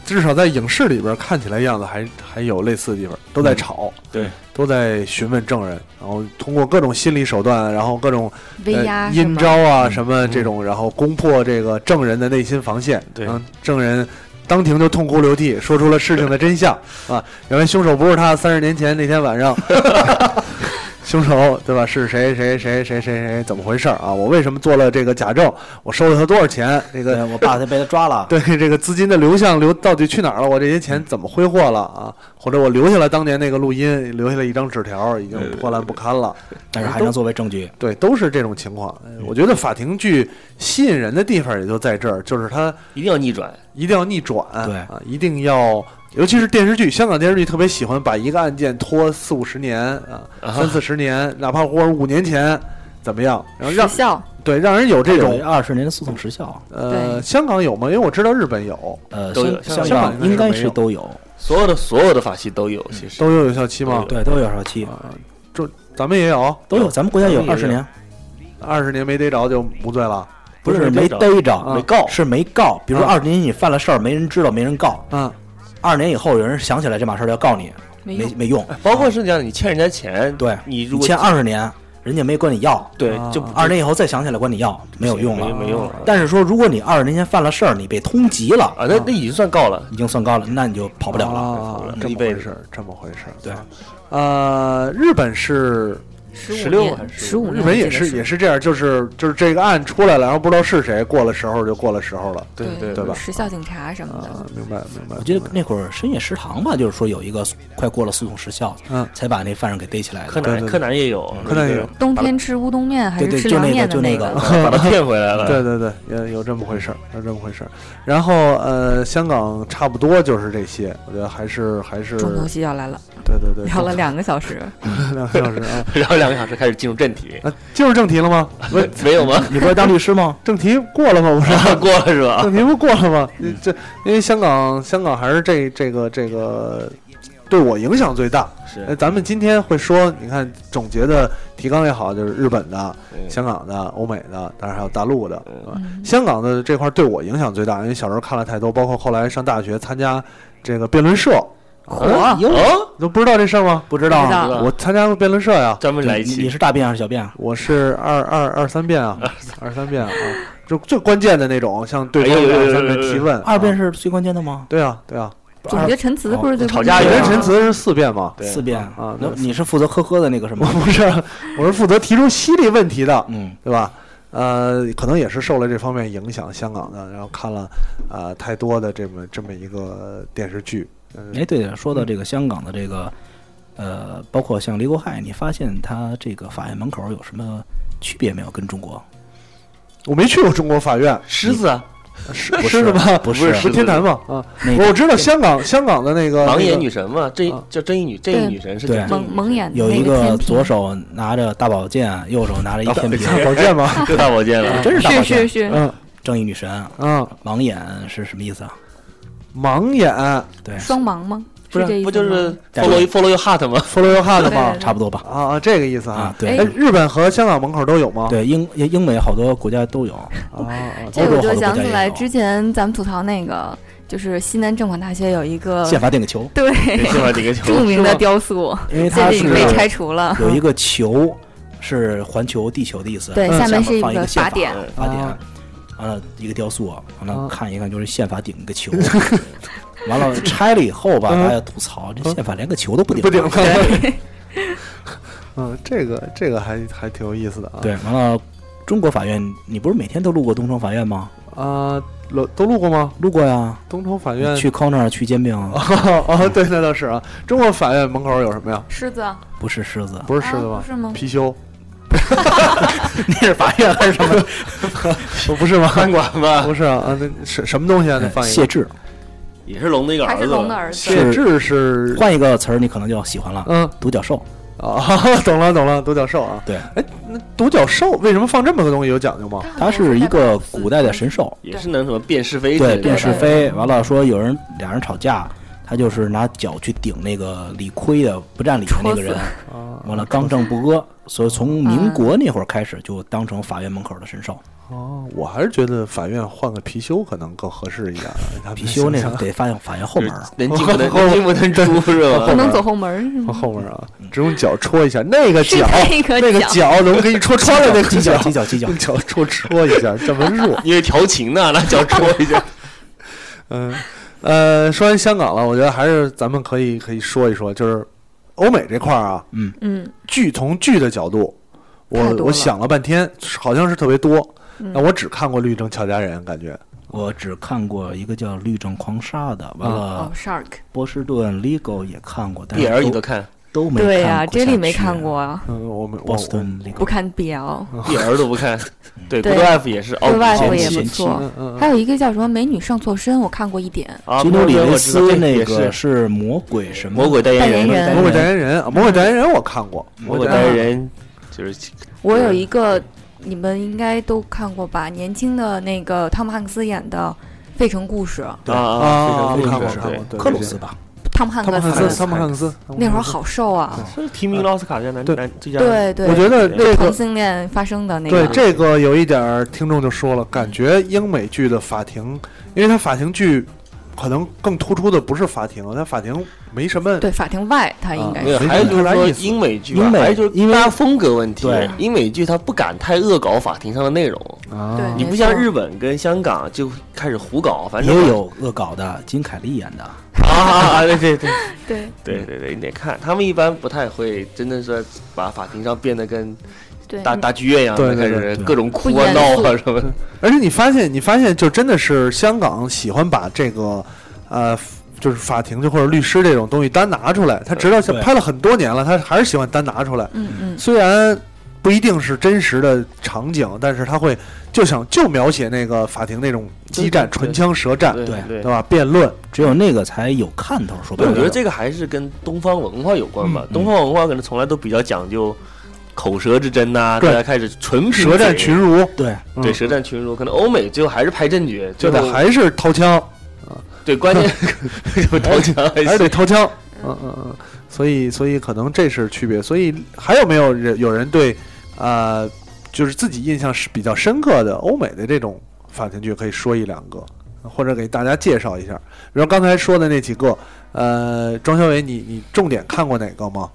至少在影视里边看起来样子还还有类似的地方，都在吵，对，都在询问证人，然后通过各种心理手段，然后各种威压呃、阴招啊嗯什么这种，然后攻破这个证人的内心防线，对。让证人当庭就痛哭流涕，说出了事情的真相啊！原来凶手不是他，三十年前那天晚上，*laughs* 凶 *laughs* 手对吧？是谁谁谁谁谁谁？怎么回事啊？我为什么做了这个假证？我收了他多少钱？这个我爸 *laughs* 他被他抓了，*laughs* 对这个资金的流向流到底去哪儿了？我这些钱怎么挥霍了啊？或者我留下了当年那个录音，留下了一张纸条，已经破烂不堪了。但是还能作为证据。对，都是这种情况。呃我觉得法庭剧吸引人的地方也就在这儿，就是它一定要逆转。一定要逆转，对啊，一定要，尤其是电视剧，香港电视剧特别喜欢把一个案件拖四五十年啊，啊。三四十年，哪怕或者五年前怎么样，然后让时效。对让人有这种二十年的诉讼时效，呃，香港有吗？因为我知道日本有，呃，都有香香港港应该是都有，所有的所有的法系都有，其实。都有有效期吗？对，都有有效期，啊，这咱们也有，都有。咱们国家有二十年，二十年没逮着就无罪了。不是没没逮着没告，是没告。比如说啊。二十年你犯了事儿，没人知道，没人告。嗯，二十年以后有人想起来这码事儿要告你，没。没没用。包括是这样，你欠人家钱，对你如果欠二十年，人家没管你要，啊对就二十年以后再想起来管你要，没有用没了。没用了但是说，如果你二十年前犯了事儿，你被通缉了，啊，那那已经算告了。已经算高了，那你就跑不了了。啊，这么回事儿，这么回事儿。对，呃，日本是十16五年还，是十五年，日本也是也是这样，就是就是这个案出来了，然后不知道是谁，过了时候就过了时候了。对对对吧时效警察什么的。啊，明白明白。我记得那会儿深夜食堂吧，就是说有一个快过了诉讼时效，嗯才把那犯人给逮起来的。柯南柯南也有，柯南也有冬天吃乌冬面还是吃凉就那个面的那就那个 *laughs* 把他骗回来了。对对对，有有这么回事儿，有这么回事儿。然后呃，香港差不多就是这些，我觉得还是还是重头戏要来了，对对对，聊了两个小时，*laughs* 两个小时啊 *laughs* 然后两个小时开始进入正题，啊，进入正题了吗？不，没有吗？你不是当律师吗？*laughs* 正题过了吗？不是。过了是吧？正题不过了吗？这因为香港，香港还是这这个这个对我影响最大。呃，是咱们今天会说，你看总结的提纲也好，就是日本的、嗯香港的、欧美的，当然还有大陆的，嗯香港的这块对我影响最大，因为小时候看了太多，包括后来上大学参加这个辩论社火哟，哦，你都不知道这事儿吗？不知道知道啊，我参加过辩论社呀，专门来一你你，是大辩还是小辩啊？我是二二二三辩啊，二三辩啊，就最关键的那种，像对方哎呦呦呦二三遍呦呦提问。二遍啊是最关键的吗？对啊，对啊，总结陈词不是最吵架有总结关键的吗陈词是四辩嘛？对四辩啊那那你是负责呵呵的那个什么？不是，我是负责提出犀利问题的，嗯，对吧？呃，可能也是受了这方面影响，香港的，然后看了呃太多的这么这么一个电视剧。嗯哎，对了，说到这个香港的这个，呃，包括像李国海，你发现他这个法院门口有什么区别没有？跟中国我没去过中国法院，*laughs* 狮子啊，是不是？不是不天坛嘛啊！那个我知道香港香港的那个盲眼女神嘛，正啊叫正义女正义女神是蒙蒙眼的有一个左手拿着大宝剑，右手拿着一天平，保健嘛，就大宝剑了，真是大宝剑。是是是，嗯正义女神，嗯，盲眼是什么意思啊？盲眼。对，双盲吗？不是这不就是 follow follow your heart 吗？*laughs* follow your heart 吗差不多吧。啊啊，这个意思啊，哎，对日本和香港门口都有吗？对，英英美好多国家都有。啊啊，这个我就想起来之前咱们吐槽那个，就是西南政法大学有一个宪法顶个球，对。宪法顶个球。著名的雕塑，因为它是被拆除了。有一个球，是环球地球的意思。对，嗯下面是一一个法法典，嗯法典啊，完了一个雕塑，完了啊看一看就是宪法顶个球，*laughs* 完了拆了以后吧，嗯大家吐槽这宪法连个球都不顶，不顶对，*laughs* 嗯，这个这个还还挺有意思的啊。对，完了中国法院，你不是每天都路过东城法院吗？啊，都都录过吗？路过呀，东城法院去 corner 去煎饼，哦 *laughs* 哦，对，那倒是啊。中国法院门口有什么呀？狮子不是狮子，不是狮子吗？貔貅？*laughs* 那是法院还是什么？不 *laughs* 不是吗？饭馆吧，不是啊，啊，那什什么东西啊？那放一个谢志，也是龙的一个还儿子，是龙的儿子？谢志是换一个词儿你可能就喜欢了，嗯独角兽。啊，*laughs* 懂了懂了，独角兽啊。对，哎，那独角兽为什么放这么个东西？有讲究吗？它是一个古代的神兽，也是能什么辨是非之类对，的，辨是非。完了说有人俩人吵架，他就是拿脚去顶那个理亏的不占理的那个人，啊，完了刚正不阿，所以从民国那会儿开始就当成法院门口的神兽。哦，我还是觉得法院换个貔貅可能更合适一点貔貅那个得法院法院后门儿，能进不能能进不能出是吧？不能走后门是吗？后门啊，只用脚戳一下，那个脚，那个那个脚脚怎么给你戳穿了？那个犄角犄角犄角用脚戳戳一下，这么弱。*laughs* 因为调情呢，拿脚戳一下。*laughs* 嗯，呃，说完香港了，我觉得还是咱们可以可以说一说，就是欧美这块儿啊，嗯，嗯，剧从剧的角度，我我想了半天，好像是特别多。嗯。那我只看过《律政俏佳人》，感觉。我只看过一个叫《律政狂杀》的，完哦了，Shark，波士顿 Legal 也看过，但 B 是都都看都没对呀看过，J 里没看过。啊，嗯，我们我 Boston 不看 BL，，B L *laughs* 都不看。对对，Good Wife 也是哦，Good Wife 也前期不错还有一个叫什么《美女上错身》，我看过一点。啊，基努里维我知道斯那个是。魔鬼什么？魔鬼代言人。人，魔鬼代言人，啊魔鬼代言人我看过，魔鬼代言人就是我有一个，你们应该都看过吧？年轻的那个汤姆汉克斯演的《费城故事》，对。啊啊，非常看过非常对看过，对克鲁斯吧？汤姆汉克斯汤姆汉克斯，那会儿好瘦啊，是提名奥斯卡最佳男对。男最佳，对对，我觉得那个同性恋发生的那个。对，这个有一点儿，听众就说了，感觉英美剧的法庭，因为它法庭剧可能更突出的不是法庭，它法庭没什么对法庭外，他应该是没还有就是说英美剧，英美还就是因为风格问题。对。英美剧它不敢太恶搞法庭上的内容，啊。对你不像日本跟香港就开始胡搞，反正也有恶搞的，金凯利演的，啊，对对对。对。对 *laughs* 对对，你得看，他们一般不太会真的是把法庭上变得跟大大剧院一样的，开对对对。始各种哭啊闹啊什么的。*laughs* 而且你发现，你发现就真的是香港喜欢把这个，呃，就是法庭就或者律师这种东西单拿出来。他直到对。拍了很多年了，他还是喜欢单拿出来。嗯嗯，虽然不一定是真实的场景，但是他会就想就描写那个法庭那种激战、唇枪舌战，对对对对吧？辩论，只有那个才有看头。说白了，我觉得，这个还是跟东方文化有关吧。东方文化可能从来都比较讲究口舌之争呐、对大家开始纯舌战群儒，对嗯对，舌战群儒。可能欧美最后还是拍证据，就最后得还是掏枪，对关键 *laughs* 就掏枪还还是得掏枪。嗯嗯嗯，所以所以可能这是区别。所以还有没有人有人对，啊，就是自己印象是比较深刻的欧美的这种法庭剧，可以说一两个？或者给大家介绍一下。比如刚才说的那几个，呃，庄小伟，你你重点看过哪个吗？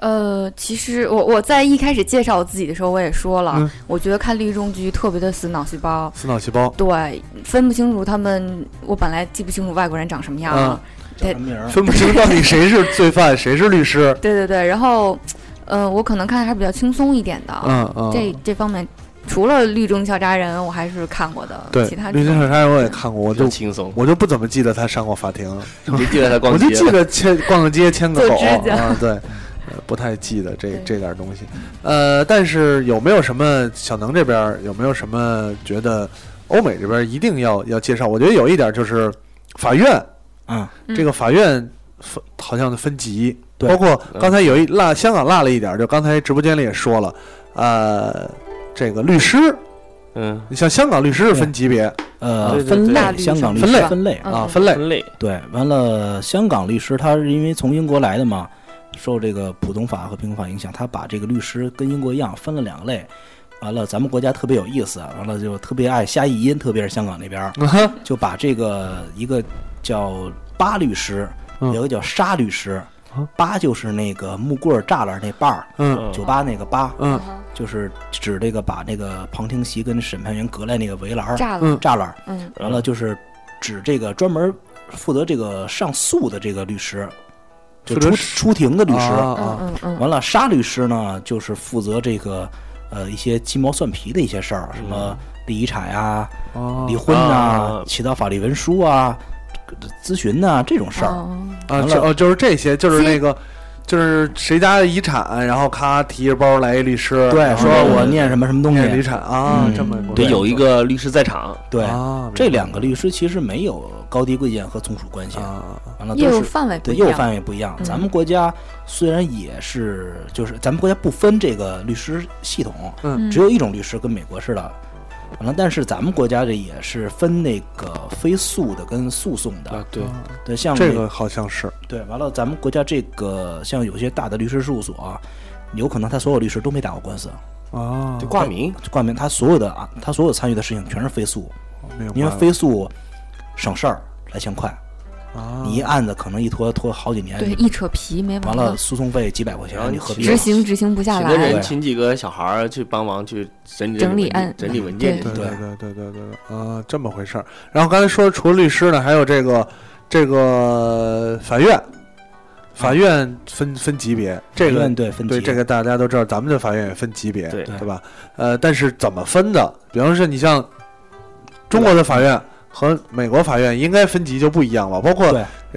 呃，其实我我在一开始介绍我自己的时候，我也说了，嗯我觉得看律政剧特别的死脑细胞，死脑细胞，对，分不清楚他们，我本来记不清楚外国人长什么样啊，叫什么名？分不清到底谁是罪犯，*laughs* 谁是律师。对对对，然后，呃，我可能看的还是比较轻松一点的，嗯嗯，这这方面，除了《律政小渣人》，我还是看过的，对其他，绿金这种。小杀人我也看过，我就就轻松，我就不怎么记得他上过法庭，*laughs* 记得他逛街我就。记得牵逛个街牵个狗 *laughs* 啊，对，呃 *laughs* 不太记得这这点东西。呃，但是有没有什么小能这边儿有没有什么觉得欧美这边儿一定要要介绍？我觉得有一点就是法院，啊，嗯。这个法院分好像分级，包括刚才有一落香港落了一点儿，就刚才直播间里也说了，呃，这个律师，嗯，你像香港律师是分级别呃，分类，香港律分类师分类。嗯。啊，分类，分类，对，完了，香港律师他是因为从英国来的嘛，受这个普通法和平法影响，他把这个律师跟英国一样分了两个类。完了，咱们国家特别有意思，完了就特别爱瞎译音，特别是香港那边儿，就把这个一个叫巴律师，嗯有一个叫沙律师啊。八就是那个木棍儿栅栏那把儿，嗯。酒吧那个八，嗯就是指这个把那个旁听席跟审判员隔来那个围栏栅栏儿。嗯完了就是指这个专门负责这个上诉的这个律师，就出出庭的律师。啊嗯嗯嗯，完了，沙律师呢，就是负责这个呃一些鸡毛蒜皮的一些事儿，什么离遗产呀、啊离婚呐、啊起到法律文书啊、咨询呐、这种事儿。哦啊，就是这些，就是那个，就是谁家的遗产，然后咔提着包来一律师，对，说我念什么什么东西遗。产啊，嗯这么得有一个律师在场。对，啊，这两个律师其实没有高低贵贱和从属关系。啊，完了，业务都是范围不对业务，范围不一样。嗯咱们国家虽然也是，就是咱们国家不分这个律师系统，嗯只有一种律师，跟美国似的。完了，但是咱们国家这也是分那个非诉的跟诉讼的。啊，对，对，像这个好像是对，完了，咱们国家这个像有些大的律师事务所啊、有可能他所有律师都没打过官司，啊就，挂名。就冠名他所有的啊，他所有参与的事情全是非诉，因为非诉省事儿来钱快，啊，你一案子可能一拖拖好几年，对，一扯皮没完了诉讼费几百块钱，你你何必执行执行不下请个来，人，请几个小孩儿去帮忙去整理整理案整理文件对对。对对对对对对啊，这么回事儿。然后刚才说除了律师呢，还有这个这个法院，法院分分级别，这个对分级对这个大家都知道，咱们的法院也分级别，对对吧？呃，但是怎么分的？比方说，你像中国的法院和美国法院应该分级就不一样了，包括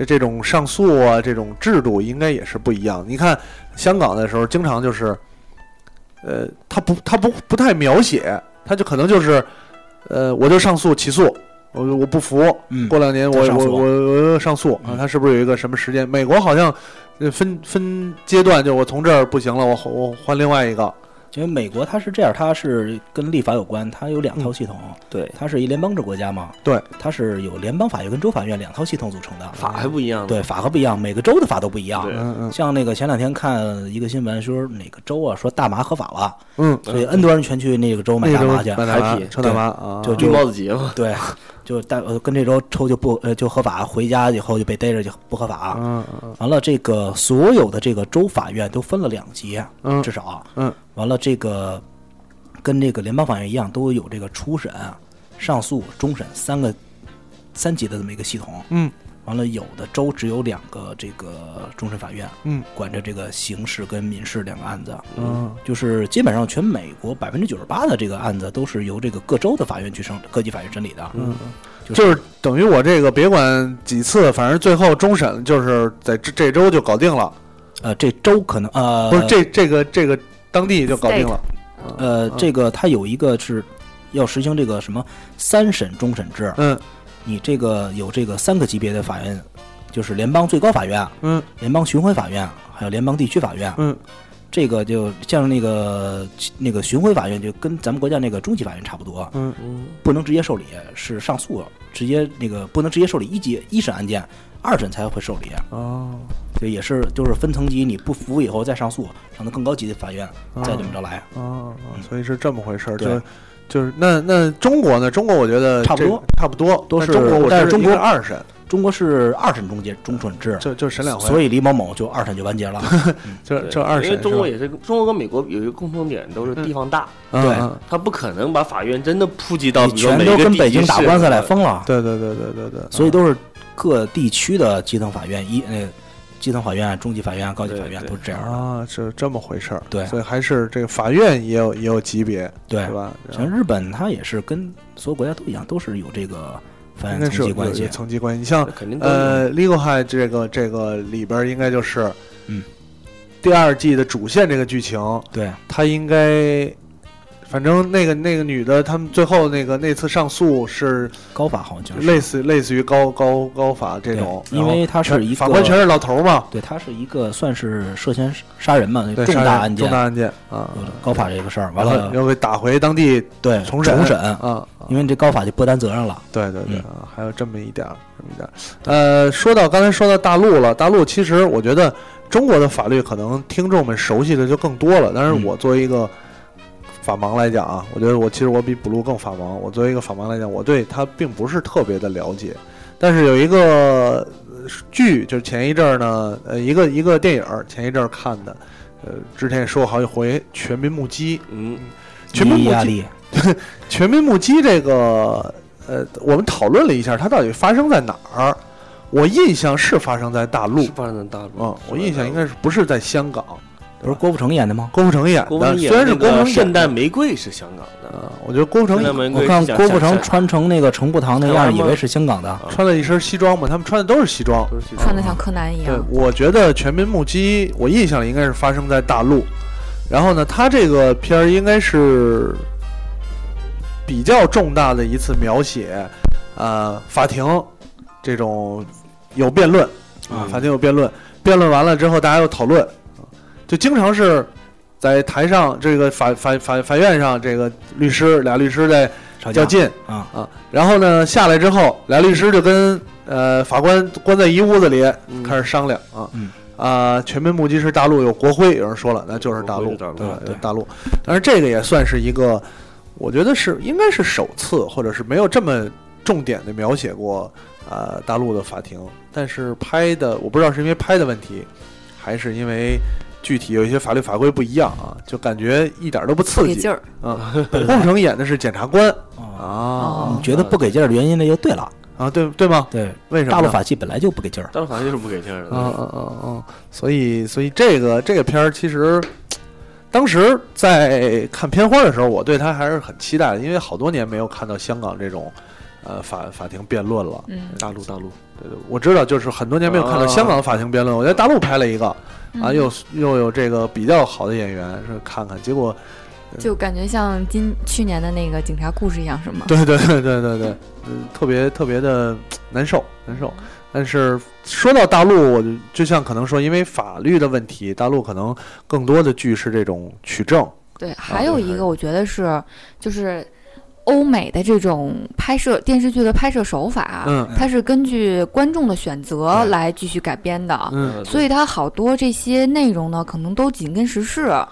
这种上诉啊，这种制度应该也是不一样。你看香港的时候，经常就是，呃，他不他不不太描写，他就可能就是，呃，我就上诉起诉。我我不服，嗯过两年我我我我我上诉啊，嗯他是不是有一个什么时间？美国好像呃分分阶段，就我从这儿不行了，我我换另外一个，因为美国它是这样，它是跟立法有关，它有两套系统，对，它是一联邦制国家嘛，对，它是有联邦法院跟州法院两套系统组成的，法还不一样。对法和不一样，每个州的法都不一样。对嗯嗯像那个前两天看一个新闻，说哪个州啊，说大麻合法了，嗯，所以 N 多人全去那个州买大麻去，买大麻抽大麻啊，就绿帽子节嘛，对，*laughs* 就带呃跟这州抽就不呃就合法，回家以后就被逮着就不合法。嗯嗯完了，这个所有的这个州法院都分了两级，嗯至少，嗯，完了这个跟这个联邦法院一样，都有这个初审、上诉、终审三个三级的这么一个系统。嗯完了，有的州只有两个这个终审法院，嗯。管着这个刑事跟民事两个案子。嗯。就是基本上全美国百分之九十八的这个案子都是由这个各州的法院去审，各级法院审理的。嗯，就就是等于我这个别管几次，反正最后终审就是在这这周就搞定了，呃，这周可能呃不是这这个这个当地就搞定了，呃，这个它有一个是要实行这个什么三审终审制，嗯你这个有这个三个级别的法院，就是联邦最高法院、嗯联邦巡回法院，还有联邦地区法院。嗯这个就像那个那个巡回法院，就跟咱们国家那个中级法院差不多，嗯嗯，不能直接受理，是上诉，直接那个不能直接受理一级一审案件，二审才会受理。哦这也是就是分层级，你不服以后再上诉，上到更高级的法院，再怎么着来。哦，哦所以是这么回事儿，对就就是那那中国呢？中国我觉得差不多差不多都是中国，我但是中国二审，中国是二审中结中准制，就就审两回，所以李某某就二审就完结了。*laughs* 就对就二审，因为中国也是中国跟美国有一个共同点，都是地方大，对他不可能把法院真的普及到全都跟北京打官司来疯了，对对对对对对，所以都是各地区的基层法院一那个基层法院、中级法院、高级法院都是这样的。啊，是这么回事儿。对所以还是这个法院也有也有级别，对是，吧？像日本，它也是跟所有国家都一样，都是有这个法院应该是有层级关系。层级关系。你像肯定呃，Legal High 这个这个里边儿应该就是，嗯，第二季的主线这个剧情，对，它应该。反正那个那个女的，他们最后那个那次上诉是高法好像是。类似类似于高高高法这种，因为他是一个法官全是老头儿嘛，对，他是一个算是涉嫌杀人嘛，对，重大案件。重大，案件啊，高法这个事儿，完了完了又给打回当地对重审重审，啊，因为这高法就不担责任了。对对对还有这么一点儿，这么一点儿。呃，说到刚才说到大陆了，大陆其实我觉得中国的法律可能听众们熟悉的就更多了，但是嗯。我作为一个法盲来讲啊，我觉得我其实我比 blue 更法盲。我作为一个法盲来讲，我对它并不是特别的了解，但是有一个呃剧，就是前一阵儿呢，呃，一个一个电影儿，前一阵儿看的，呃，之前也说过好几回，《全民目击》。嗯，全民目击全民目击这个，呃，我们讨论了一下，它到底发生在哪儿？我印象是发生在大陆是，发生在大陆嗯，我印象应该是不是在香港？不是郭富城演的吗？郭富城演的，虽然是郭富城演圣诞玫瑰是香港的，呃，我觉得郭富城我看郭富城穿成那个程步堂那样，以为是香港的。穿了一身西装嘛，他们穿的都是西装。穿的像柯南一样对，。我觉得《全民目击》，我印象里应该是发生在大陆。然后呢，他这个片儿应该是比较重大的一次描写，呃，法庭这种有辩论啊，嗯法庭有辩论，辩论完了之后大家又讨论，啊就经常是在台上这个法法法法院上，这个律师俩律师在较劲啊，啊，然后呢下来之后，俩律师就跟呃法官关在一屋子里嗯。开始商量啊，嗯。啊，全民目击是大陆有国徽，有人说了，那就是大陆，对大陆。但是这个也算是一个，我觉得是应该是首次，或者是没有这么重点的描写过呃大陆的法庭。但是拍的我不知道是因为拍的问题，还是因为具体有一些法律法规不一样啊，就感觉一点都不不刺激给劲儿，啊。郭富城演的是检察官啊，你觉得不给劲儿的原因，那就对了。啊，对对吗？对，为什么？大陆法系本来就不给劲儿。大陆法系就是不给劲儿的。嗯嗯嗯嗯，所以所以这个这个片儿其实，当时在看片花的时候，我对他还是很期待的，因为好多年没有看到香港这种呃法法庭辩论了。嗯，大陆大陆，对对，我知道，就是很多年没有看到啊香港的法庭辩论，我在大陆拍了一个啊，嗯又又有这个比较好的演员是看看，结果就感觉像今去年的那个警察故事一样，是吗？对对对对对对，嗯，特别特别的难受难受。但是说到大陆，我就就像可能说，因为法律的问题，大陆可能更多的剧是这种取证。对，还有一个我觉得是，就是欧美的这种拍摄电视剧的拍摄手法，嗯它是根据观众的选择来继续改编的。嗯所以它好多这些内容呢，可能都紧跟时事，啊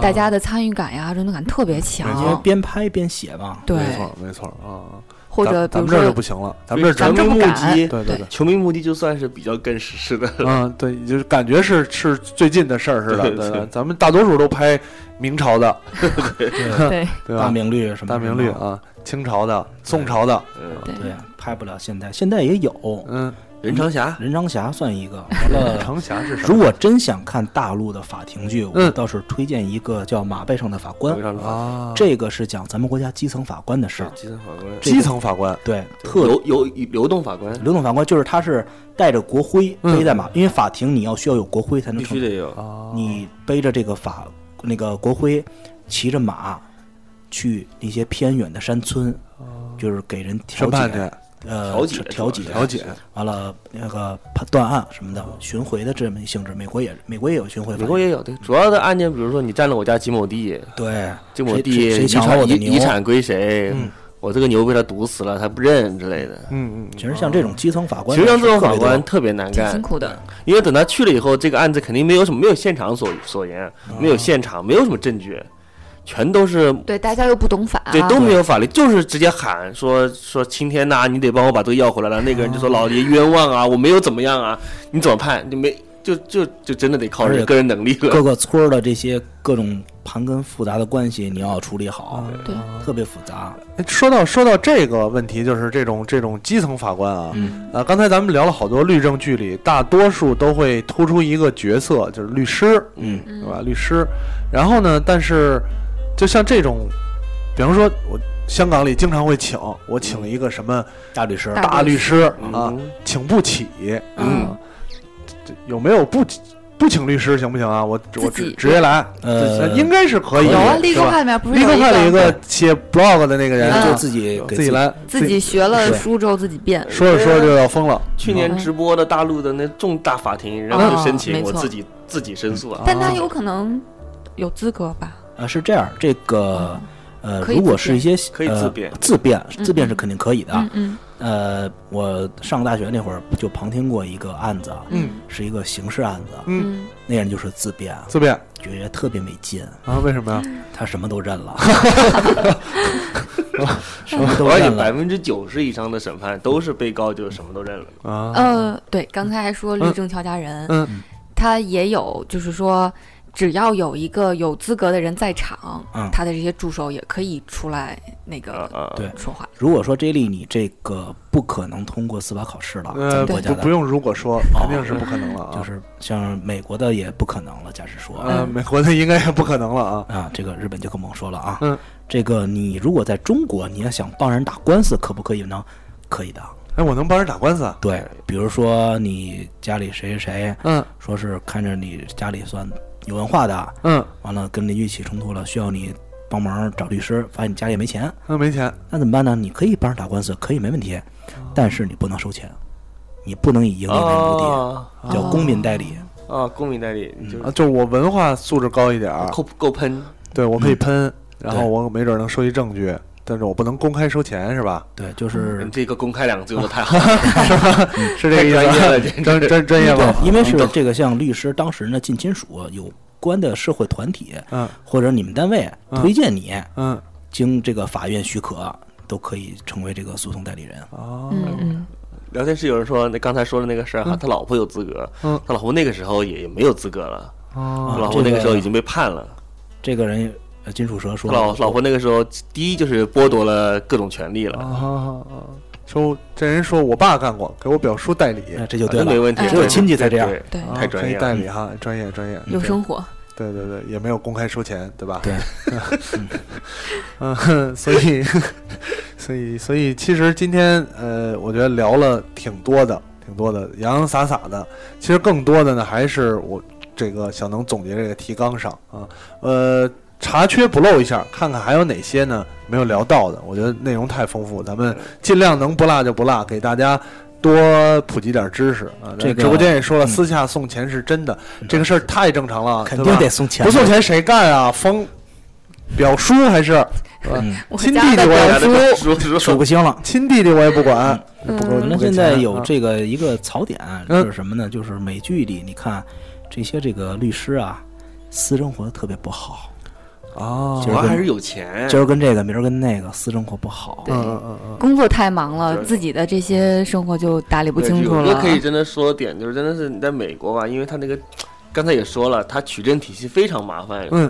大家的参与感呀、认同感特别强因为强。边拍边写吧。对，没错没错啊。或者咱咱们这儿就不行了，咱们这儿只咱们这儿球迷目不敢，对对对。球迷目的就算是比较跟时事的。嗯，对，就是感觉是是最近的事儿似的。对咱们大多数都拍明朝的，对，*laughs* 对对吧？大明律什么大明律啊，清朝的、宋朝的，对，拍不了现代，现代也有嗯，任长霞，任长霞算一个。*laughs* 完了，长霞是什么？如果真想看大陆的法庭剧，我嗯倒是推荐一个叫《马背上的法官这个是讲咱们国家基层法官的事儿。基层法官，基层法官，对，特流有流动法官流动法官就是他是带着国徽嗯背在马，因为法庭你要需要有国徽才能成必须得有。啊，你背着这个法那个国徽，骑着马去那些偏远的山村，就是给人调审判解，去呃，调解调解，调解，完了那个判断案什么的，巡回的这么一性质。美国也美国也有巡回，美国也有对，主要的案件，比如说你占了我家几亩地，对，几亩地遗谁谁抢我的牛遗遗产归谁嗯，我这个牛被他毒死了，他不认之类的。嗯嗯，其实像这种基层法官，其实像这种法官特别难干挺辛，苦的。因为等他去了以后，这个案子肯定没有什么没有现场所所言，没有现场，没有什么证据，全都是对，大家又不懂法，对都没有法律，就是直接喊说说青天呐、你得帮我把这个要回来了。那个人就说老爷冤枉啊，我没有怎么样啊，你怎么判？你没就就就真的得靠人个人能力了。各个村儿的这些各种盘根复杂的关系，你要处理好，对特别复杂。哎说到说到这个问题，就是这种这种基层法官啊，嗯呃，刚才咱们聊了好多律政剧里，大多数都会突出一个角色，就是律师，嗯对吧？律师。然后呢，但是就像这种，比方说我香港里经常会请我请一个什么大律师，大大律师啊，嗯。请不起，嗯。有没有不不请律师行不行啊？我我直直接来，呃，应该是可以的，有啊，立刻派里面不是立刻有派里一个个写 blog 的那个人，嗯。就就自己自己来，自己学了书之后自己变，说着说着就要疯了。去年直播的大陆的那重大法庭，然后就申请我自己自己申诉啊。但他有可能有资格吧？啊，是这样，这个呃，如果是一些可以呃自辩自辩嗯自辩是肯定可以的。嗯嗯呃，我上大学那会儿就旁听过一个案子，嗯是一个刑事案子，嗯，嗯，那人就是自辩，自辩觉得特别没劲，啊？为什么呀？他什么都认了，*laughs* 什么都而且认了。百分之九十以上的审判都是被告就什么都认了。啊，呃，对，刚才还说律政调解人，嗯他也有，就是说，只要有一个有资格的人在场，嗯他的这些助手也可以出来那个啊，对说话。如果说 J 莉你这个不可能通过司法考试了，咱呃，国家的不不用如果说，肯定是不可能了啊。*laughs* 就是像美国的也不可能了，假使说呃，美国的应该也不可能了啊。啊，这个日本就更甭说了啊。嗯，这个你如果在中国，你要想帮人打官司，可不可以呢？可以的。哎，我能帮人打官司啊？对，比如说你家里谁谁谁，嗯说是看着你家里算有文化的，嗯完了跟邻居起冲突了，需要你帮忙找律师，发现你家里没钱，嗯，没钱。那怎么办呢？你可以帮人打官司，可以没问题，但是你不能收钱，你不能以盈利为目的，啊叫公民代理。啊，公民代理就啊，是就我文化素质高一点儿，够够喷。对我可以喷，然后我没准能收集证据，但是我不能公开收钱，是吧？对，就是嗯这个“公开”两个字用的 *laughs* 太好了，是这个意思。太专业了专专专业吧？因为是这个像律师当事人的近亲属有关的社会团体，嗯。或者你们单位嗯。推荐你，嗯。经这个法院许可，都可以成为这个诉讼代理人。哦。聊天室有人说，那刚才说的那个事儿哈，他老婆有资格，嗯。他老婆那个时候也也没有资格了，他哦老婆那个时候已经被判了。这个人，呃金属蛇说，老老婆那个时候，第一就是剥夺了各种权利了，哦哦，说这人说我爸干过，给我表叔代理，哎这就对了，没问题，只有亲戚才这样对对，啊太专业了可以代理哈，专业专业。有生活，对对对，也没有公开收钱，对吧？对，*laughs* 嗯，所以，所以，所以，其实今天，呃，我觉得聊了挺多的，挺多的，洋洋洒洒的。其实更多的呢，还是我这个小能总结这个提纲上啊，呃，查缺补漏一下，看看还有哪些呢没有聊到的。我觉得内容太丰富，咱们尽量能不落就不落，给大家。多普及点知识啊！这个直播间也说了，嗯私下送钱是真的，这个事儿太正常了，肯定得送钱，不送钱谁干啊？封表叔还是嗯，亲弟弟我也叔，说说数不清了。亲弟弟我也不管，嗯不给反正现在有这个一个槽点，嗯就是什么呢？就是美剧里你看这些这个律师啊，私生活特别不好，哦主要还是有钱，今儿跟这个，明儿跟那个，私生活不好。对嗯嗯嗯嗯，工作太忙了，自己的这些生活就打理不清楚了有个。可以真的说点，就是真的是你在美国吧，因为他那个刚才也说了，他取证体系非常麻烦，嗯，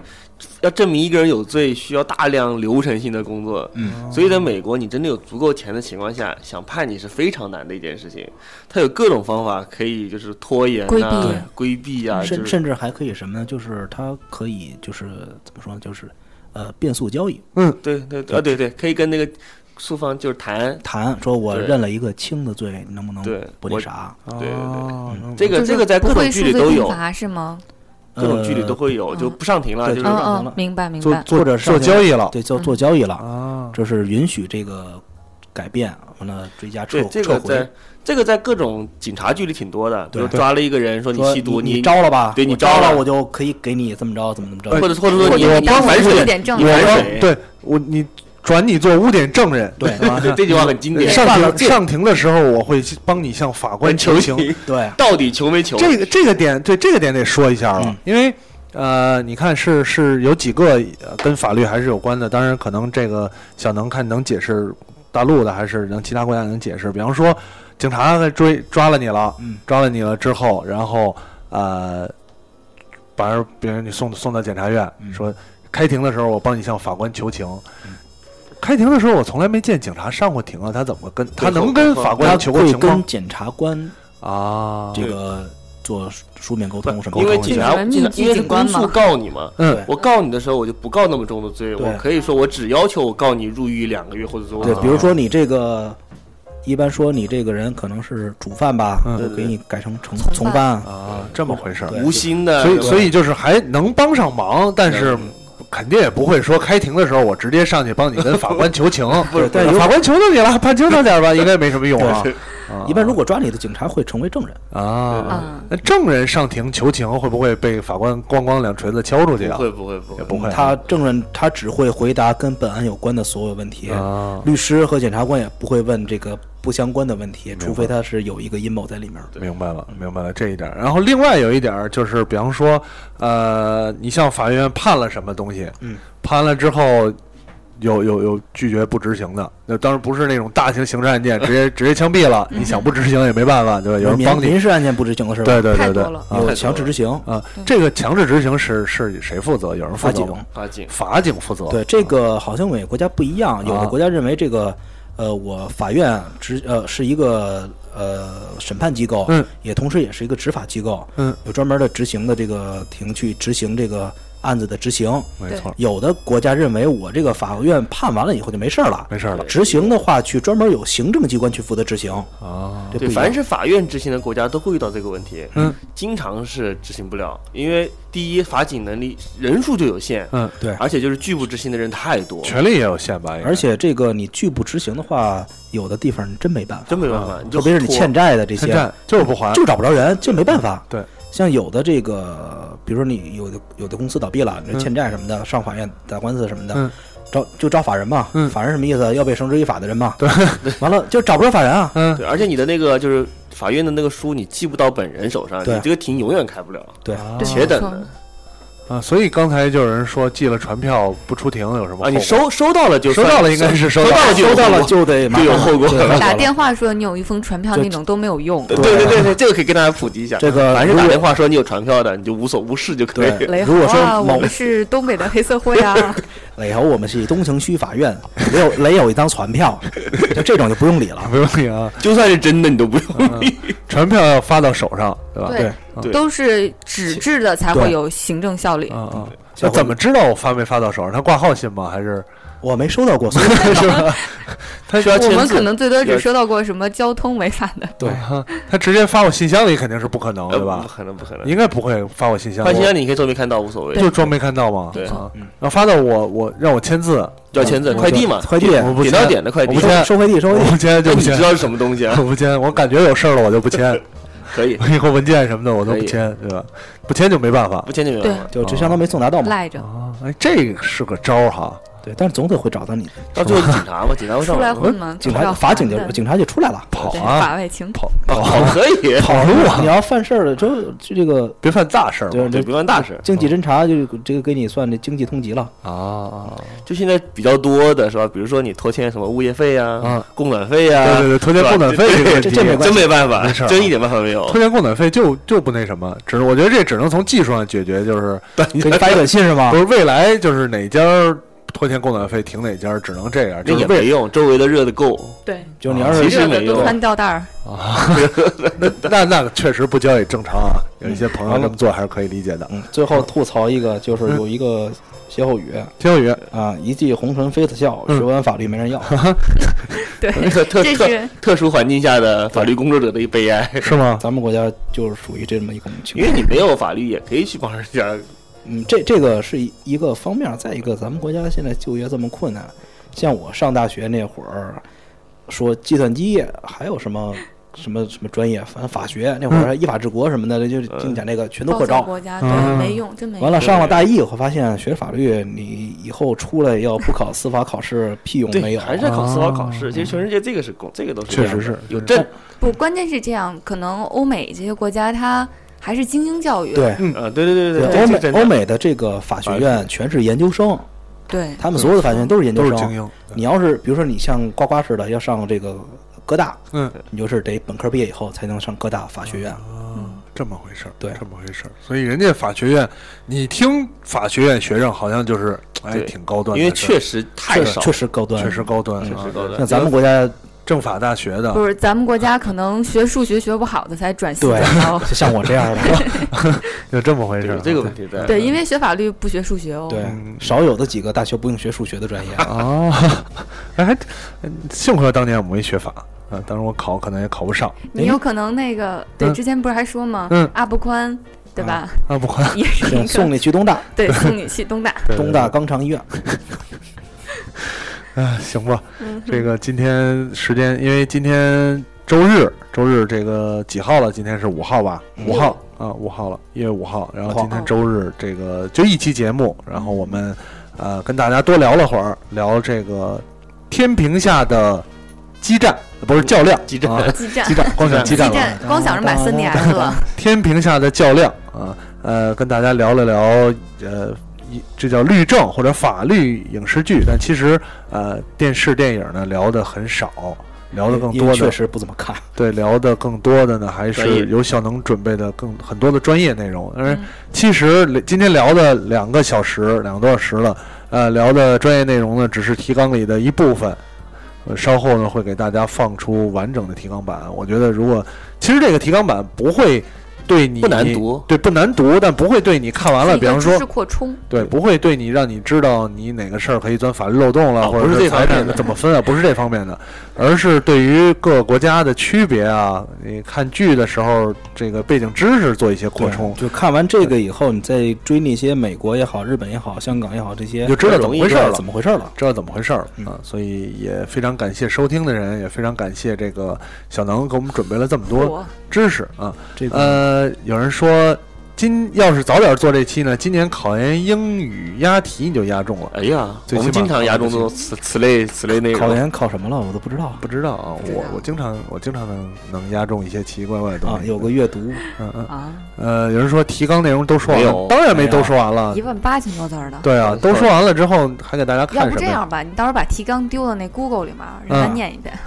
要证明一个人有罪，需要大量流程性的工作。嗯，所以在美国，你真的有足够钱的情况下，想判你是非常难的一件事情。他有各种方法可以就是拖延规啊避、规避啊，就是甚甚至还可以什么呢？就是他可以就是怎么说呢？就是呃变速交易，嗯对对啊对对，可以跟那个诉方就是谈。谈说我认了一个轻的罪，你能不能不那啥？对对哦能就是这个这个在各种剧里都有，是吗？各种剧里都会有，呃就不上庭了，就是嗯上庭了，嗯明白明白。做做或者是做交易了对，做做交易了，啊，这是允许这个改变，完了追加撤撤回个在。这个在各种警察剧里挺多的，比如抓了一个人说你吸毒，你你招了吧？对你招招了我就可以给你这么着怎么怎么着。或者或者说你你反水你反水，对我你转你做污点证人，对吧？对这句话很经典。上庭上庭的时候，我会帮你向法官求情。对，*laughs* 到底求没求？这个这个点，对这个点得说一下了嗯，因为呃，你看是是有几个呃跟法律还是有关的，当然可能这个小能看能解释大陆的，还是能其他国家能解释。比方说，警察在追抓了你了，嗯抓了你了之后，然后呃，把人别人你送送到检察院，嗯说开庭的时候我帮你向法官求情。开庭的时候，我从来没见警察上过庭啊，他怎么跟他能跟法他官求过会情吗？跟检察官啊，这个做书面沟通什么因。为警察，因为公诉告你嘛。嗯我告你的时候，我就不告那么重的罪，我可以说我只要求我告你入狱两个月，或者说对，比如说你这个，一般说你这个人可能是主犯吧，嗯就给你改成从从犯。啊，这么回事儿。无心的，所以所以就是还能帮上忙，但是嗯肯定也不会说开庭的时候我直接上去帮你跟法官求情。*laughs* 不是但法官求求你了，判清楚点吧，应该没什么用啊。*laughs* 啊。一般如果抓你的警察会成为证人，啊，嗯，那证人上庭求情会不会被法官咣咣两锤子敲出去啊？不会不会不会。也不会。他证人他只会回答跟本案有关的所有问题，啊，律师和检察官也不会问这个不相关的问题，除非他是有一个阴谋在里面。明白了，明白了这一点。然后另外有一点儿就是，比方说，呃，你向法院判了什么东西，嗯，判了之后。有有有拒绝不执行的，那当然不是那种大型刑事案件，直接 *laughs* 直接枪毙了。你想不执行也没办法，对吧？有人帮你，民事案件不执行的是吧？对对对对，有强制执行。啊，这个强制执行是是谁负责？有人负法警责吗？法警法警负责。对，这个好像每个国家不一样，有啊的国家认为这个，呃，我法院执呃是一个呃审判机构，嗯，也同时也是一个执法机构，嗯，有专门的执行的这个庭去执行这个案子的执行。没错，有的国家认为我这个法院判完了以后就没事儿了，没事儿了。执行的话去专门有行政机关去负责执行，啊。对，凡是法院执行的国家都会遇到这个问题，嗯，经常是执行不了，因为第一法警能力人数就有限，嗯，对。而且就是拒不执行的人太多，权力也有限吧？而且这个你拒不执行的话，有的地方你真没办法，真没办法，特别是你欠债的这些，就是不还，就找不着人，就没办法。对，像有的这个，比如说你有的有的公司倒闭了，你欠债什么的，上法院打官司什么的，嗯找就找法人嘛。嗯法人什么意思？要被绳之以法的人嘛。对，完了就找不着法人啊。嗯，对，而且你的那个就是法院的那个书，你寄不到本人手上，对你这个庭永远开不了，对，对且等的啊，所以刚才就有人说寄了传票不出庭有什么啊！你收收到了就收到了应该是收到了收到了就收到了就得马就有上后果打电话说你有一封传票那种都没有用。对对对对，这个可以跟大家普及一下。这个凡是打电话说你有传票的，你就无所无事就可以。雷如果说我们是东北的黑社会啊，*laughs* 雷猴，我们是东城区法院，*laughs* 雷有雷有一张传票，就这种就不用理了。不用理啊，就算是真的，你都不用理。传票要发到手上，对吧？对，对都是纸质的才会有行政效力。啊啊，小伙那怎么知道我发没发到手上？他挂号信吗？还是我没收到过，所以 *laughs* 是吧？*laughs* 他需要我们可能最多要只收到过什么交通违法的，对啊他直接发我信箱里肯定是不可能，呃对吧不？可能，不可能。应该不会发我信箱，发信箱你可以装没看到，无所谓。就装没看到嘛？对然后发到我我让我签字，要签字，嗯快递嘛，快递我不点到签点的快递我不。签收快递，收快递。我不签就不签那你知，道是什么东西啊 *laughs* 我？不签，我感觉有事儿了我就不签，可以，以后文件什么的我都不签，对吧？不签就没办法不签就没办法。就这相当没送达到嘛。赖着啊。哎，这个是个招儿哈，对，但是总得会找到你的。到最后警察嘛，警察会上出来。混吗，警察法警就警察就出来了。跑啊法外情。跑跑，可以。跑路啊，你要犯事儿了，就就这个别犯大事儿对对，别犯大事。经济侦查就这个给你算这经济通缉了。啊啊就现在比较多的是吧？比如说你拖欠什么物业费啊啊，供暖费啊，对对对，拖欠供暖费这这没真没办法真一点办法没有拖。欠供暖费就就不那什么，只是我觉得这只能从技术上解决，就是给你发一短信是吗不？是未来就是哪家儿拖欠供暖费停哪家，只能这样，那也没用，周围的热的够。对，就你要是其实热的都没用穿吊带儿啊，那那那确实不交也正常啊，有一些朋友这么做还是可以理解的。嗯，最后吐槽一个，就是有一个歇后语歇后语啊，一骑红尘妃子笑，学完法律没人要。对，特特特殊环境下的法律工作者的一悲哀，是吗？咱们国家就是属于这么一个情况。因为你没有法律也可以去帮人家。嗯，这这个是一一个方面，再一个，咱们国家现在就业这么困难，像我上大学那会儿，说计算机还有什么什么什么专业，反正法学那会儿还依法治国什么的，就就讲那个全都报扩招。国家，对，嗯没用，真没用。完了，上了大一以后发现学法律，你以后出来要不考司法考试，屁用没，有。还是考司法考啊试。其实全世界这个是公，这个都是确实是有证。不，关键是这样，可能欧美这些国家它还是精英教育。对。呃，对对对对，欧美的。欧美的这个法学院全是研究生，对他们所有的法学院都是研究生。精英。你要是比如说你像呱呱似的要上这个哥大，嗯，你就是得本科毕业以后才能上哥大法学院。啊，这么回事儿，对。这么回事儿。所以人家法学院，你听法学院学生好像就是哎挺高端的，因为确实太少，确实高端，确实高端，啊确实高端。像咱们国家，政法大学的不是咱们国家可能学数学学不好的才转系对然后 *laughs* 就像我这样的，*laughs* 有这么回事这个问题在。对，因为学法律不学数学哦。对嗯，少有的几个大学不用学数学的专业。啊，*laughs* 哎，幸亏当年我没学法啊，当时我考可能也考不上你有可能那个对，嗯之前不是还说吗？嗯阿布宽，对吧？啊，不宽也是送你去东大，对，送你去东大。东大肛肠医院。哎，行吧，嗯，这个今天时间，因为今天周日，周日这个几号了？今天是五号吧？嗯五号啊，五号了，一月五号。然后今天周日，这个就一期节目，然后我们呃跟大家多聊了会儿，聊这个天平下的激战，不是较量，激战啊激战激战，光想激激战了。光想着买 3DS *laughs* 了。天平下的较量啊，呃，跟大家聊了聊，呃，一这叫律政或者法律影视剧，但其实呃，电视电影呢聊的很少，聊的更多的确实不怎么看。对聊的更多的呢，还是有小能准备的更很多的专业内容。因为嗯其实今天聊的两个小时，两个多小时了，呃，聊的专业内容呢，只是提纲里的一部分。呃，稍后呢会给大家放出完整的提纲版。我觉得，如果其实这个提纲版不会对你不难读。对不难读，但不会对你看完了，比方说，扩充，对，不会对你让你知道你哪个事儿可以钻法律漏洞了，哦不是或者是财产这方面的。怎么分啊，不是这方面的，*laughs* 而是对于各个国家的区别啊，你看剧的时候这个背景知识做一些扩充，就看完这个以后，你再追那些美国也好、日本也好、香港也好这些，就知道怎么回事儿了。怎。么回事了。知道怎么回事了嗯。啊，所以也非常感谢收听的人，也非常感谢这个小能给我们准备了这么多我知识啊。这个呃，有人说今要是早点做这期呢，今年考研英语押题你就押中了。哎呀，我们经常押中这种此此类此类内容。考研考什么了，我都不知道不知道啊，我我经常我经常能能押中一些奇奇怪怪的东啊。西。有个阅读，嗯嗯啊，呃，有人说提纲内容都说完了，当然没都说完了一。万八千多字儿的。对啊，都说完了之后还给大家看什么呀？不这样吧，你到时候把提纲丢到那 Google 里面，让他嗯念一遍。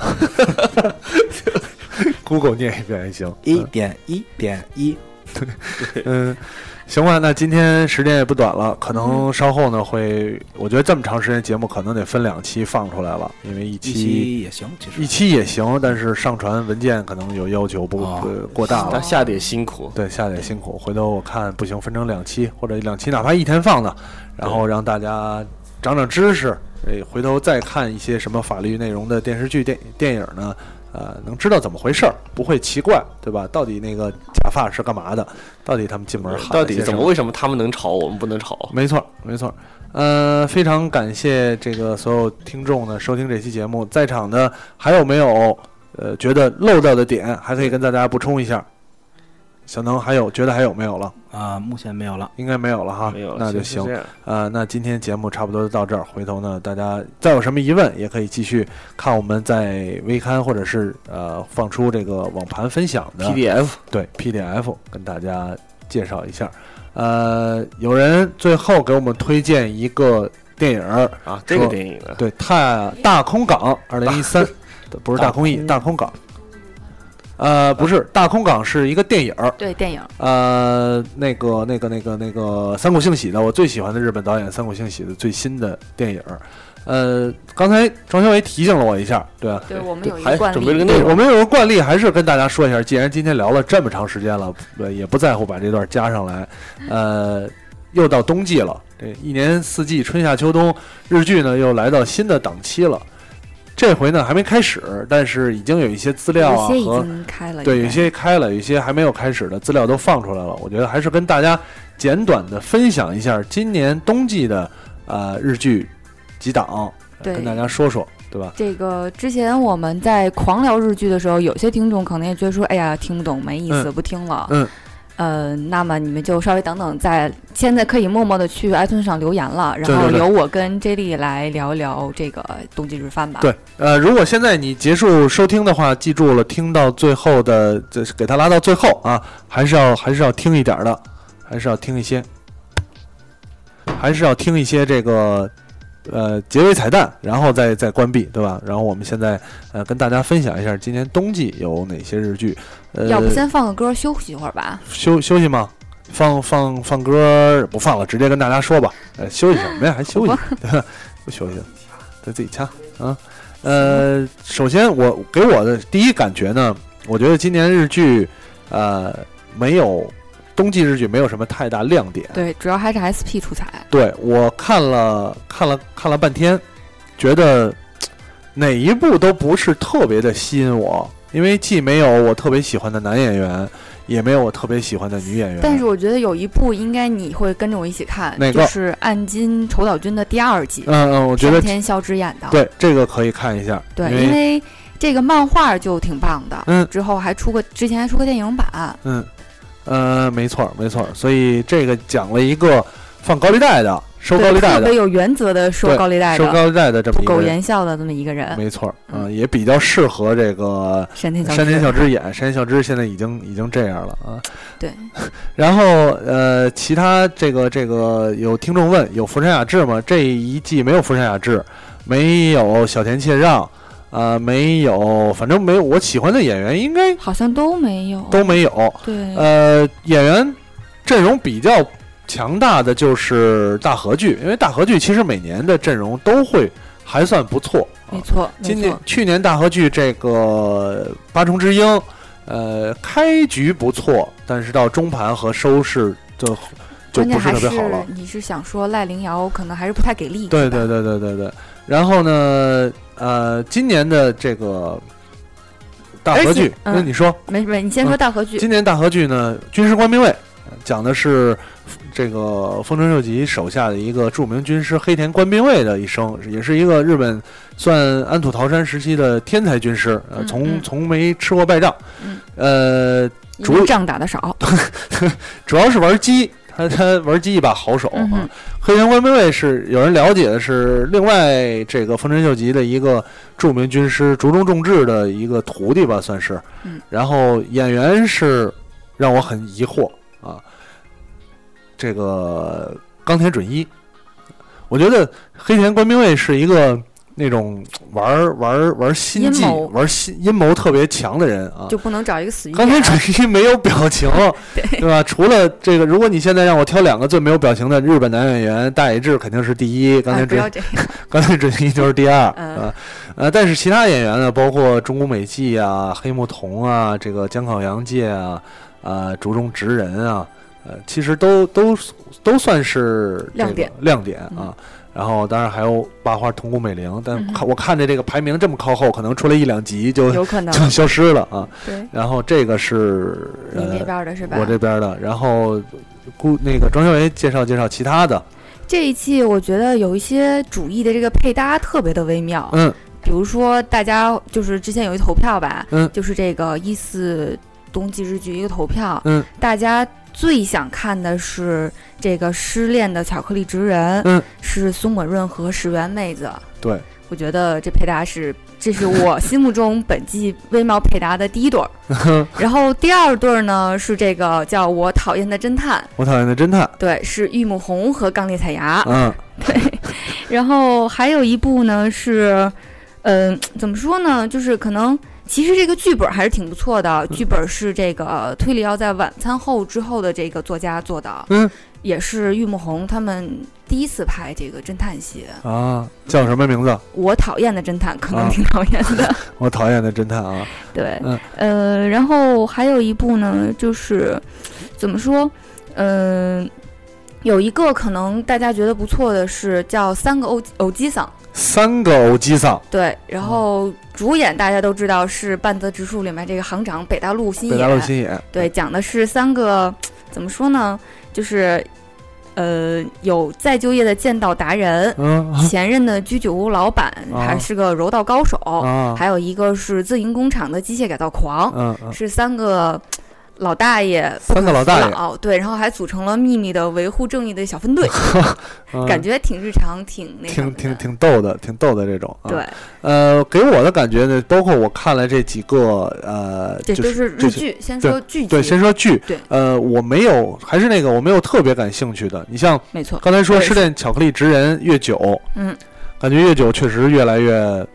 Google 念一遍也行。一点一点一，*laughs* 嗯，行吧，那今天时间也不短了，可能稍后呢会，我觉得这么长时间节目可能得分两期放出来了，因为一一期期也行，其实一期也行，但是上传文件可能有要求不、哦呃过大了。他下得也辛苦，对，下得辛苦，回头我看不行，分成两期或者两期，哪怕一天放的，然后让大家长长知识，诶，回头再看一些什么法律内容的电视剧、电电影呢，呃，能知道怎么回事儿，不会奇怪，对吧？到底那个假发是干嘛的？到底他们进门喊到底怎么为什么他们能吵，我们不能吵？没错，没错。呃，非常感谢这个所有听众呢收听这期节目，在场的还有没有呃觉得漏掉的点，还可以跟大家补充一下。小能还有觉得还有没有了？啊，目前没有了。应该没有了哈，没有，那就行呃，那今天节目差不多就到这儿，回头呢，大家再有什么疑问，也可以继续看我们在微刊或者是呃放出这个网盘分享的 PDF 对 PDF 跟大家介绍一下。呃，有人最后给我们推荐一个电影，啊，这个电影，对，太大空港二零一三，*laughs* 不是大空翼，大大空港。呃，不是，大空港是一个电影儿，对，电影呃，那个、那个、那个、那个三谷幸喜的，我最喜欢的日本导演三谷幸喜的最新的电影儿。呃，刚才庄小伟提醒了我一下，对啊，对我们有一还个惯例，对，准备了个我们有个惯例，还是跟大家说一下，既然今天聊了这么长时间了，对，也不在乎把这段加上来。呃，又到冬季了，这一年四季，春夏秋冬，日剧呢又来到新的档期了。这回呢还没开始，但是已经有一些资料啊有些已和经开了，对，有些开了，有些还没有开始的资料都放出来了。我觉得还是跟大家简短的分享一下今年冬季的呃日剧几档，对跟大家说说，对吧？这个之前我们在狂聊日剧的时候，有些听众可能也觉得说：“哎呀，听不懂，没意思，嗯不听了。嗯呃，那么你们就稍微等等，在现在可以默默的去 iTunes 上留言了，然后由我跟 J 莉来聊一聊这个冬季日番吧。对，呃，如果现在你结束收听的话，记住了，听到最后的，就是给它拉到最后啊，还是要还是要听一点儿的，还是要听一些，还是要听一些这个呃结尾彩蛋，然后再再关闭，对吧？然后我们现在呃跟大家分享一下今年冬季有哪些日剧，呃，要不先放个歌休息一会儿吧？休休息吗？放放放歌不放了，直接跟大家说吧。呃，休息什么呀？还休息？对吧？*laughs* 不休息了，得自己掐啊。呃，首先我给我的第一感觉呢，我觉得今年日剧，呃，没有冬季日剧没有什么太大亮点。对，主要还是 SP 出彩。对我看了看了看了半天，觉得哪一部都不是特别的吸引我，因为既没有我特别喜欢的男演员，也没有我特别喜欢的女演员。但是我觉得有一部应该你会跟着我一起看，就是《暗金丑岛君》的第二季，嗯嗯，我觉得山田孝之演的。对这个可以看一下，对，因因为这个漫画就挺棒的，嗯之后还出过，之前还出过电影版，嗯呃没错儿没错儿，所以这个讲了一个放高利贷的，收高，利贷的，特别有原则的收高利贷的，收高利贷的这么不苟一个人，言笑的这么一个人，没错儿，嗯嗯，也比较适合这个山田。山田孝之演，山田孝之现在已经已经这样了啊。对。*laughs* 然后呃，其他这个这个有听众问有福山雅治吗？这一季没有福山雅治，没有小田切让，呃，没有，反正没有我喜欢的演员应该好像都没有，都没有。对，呃，演员阵容比较强大的就是大河剧，因为大河剧其实每年的阵容都会还算不错。啊没错，没今年，去年大河剧这个八重之鹰，呃，开局不错，但是到中盘和收视就就不是特别好了。你是想说赖凌瑶可能还是不太给力，对对对对对对。然后呢，呃，今年的这个大和剧，那你说，没没，你先说大和剧，今年大和剧呢，《军师官兵卫》讲的是这个丰臣秀吉手下的一个著名军师黑田官兵卫的一生，也是一个日本算安土桃山时期的天才军师，呃，嗯从嗯。从没吃过败仗，嗯。呃，主仗打的少，*laughs* 主要是玩鸡，他他玩鸡一把好手啊嗯。黑田官兵卫是有人了解的是另外这个丰臣秀吉的一个著名军师竹中重治的一个徒弟吧，算是。嗯然后演员是让我很疑惑啊，这个冈田准一，我觉得黑田官兵卫是一个那种玩儿玩儿玩儿心计、玩儿心阴谋特别强的人啊。就不能找一个死鱼冈田眼儿。准一 *laughs* 没有表情，对。*laughs* 吧？除了这个，如果你现在让我挑两个最没有表情的日本男演员，大野智肯定是第一，冈哎，田准、不要这样，冈田准一就是第二，嗯。啊，呃，但是其他演员呢，包括中谷美纪啊、黑木瞳啊、这个江口洋介啊、啊竹中直人啊，呃，其实都都都算是这个亮点亮点嗯。啊。然后当然还有八花桐谷美玲，但我看着这个排名这么靠后，可能出来一两集就有可能。*laughs* 就消失了啊。对。然后这个是你那呃边的是吧？我这边的，然后顾那个庄小维介绍介绍其他的，这一季我觉得有一些主义的这个配搭特别的微妙，嗯。比如说大家就是之前有一投票吧，嗯。就是这个一四冬季日剧一个投票，嗯，大家最想看的是这个失恋的巧克力职人，嗯，是松本润和石原妹子，对，我觉得这配搭是，这是我心目中本季微妙配搭的第一对儿，*laughs* 然后第二对儿呢是这个叫我讨厌的侦探，我讨厌的侦探，对，是玉木宏和冈烈彩芽，嗯。*laughs* 对，然后还有一部呢是，嗯、怎么说呢？就是可能其实这个剧本还是挺不错的，剧本是这个推理要在晚餐后之后的这个作家做的，嗯。也是玉木宏他们第一次拍这个侦探戏。啊，叫什么名字？我讨厌的侦探可能啊挺讨厌的，*laughs* 我讨厌的侦探啊，对，嗯。呃，然后还有一部呢，就是怎么说，嗯、有一个可能大家觉得不错的是叫《三个欧欧基桑》。三个欧基桑，对，然后主演大家都知道是半泽直树里面这个行长北大陆新北野，大陆新野，对，讲的是三个怎么说呢，就是呃有再就业的剑道达人，嗯。前任的居酒屋老板啊。还是个柔道高手，啊，还有一个是自营工厂的机械改造狂，嗯嗯。是三个老大爷三个老大爷。哦对，然后还组成了秘密的维护正义的小分队，*laughs* 嗯。感觉挺日常，挺那什挺挺挺逗的，挺逗的这种。啊。对，呃，给我的感觉呢，包括我看了这几个，呃，这都就是日剧。先说剧集，对，先说剧，对。呃，我没有，还是那个我没有特别感兴趣的。你像没错，刚才说失恋巧克力职人月久，嗯，感觉月久确实越来越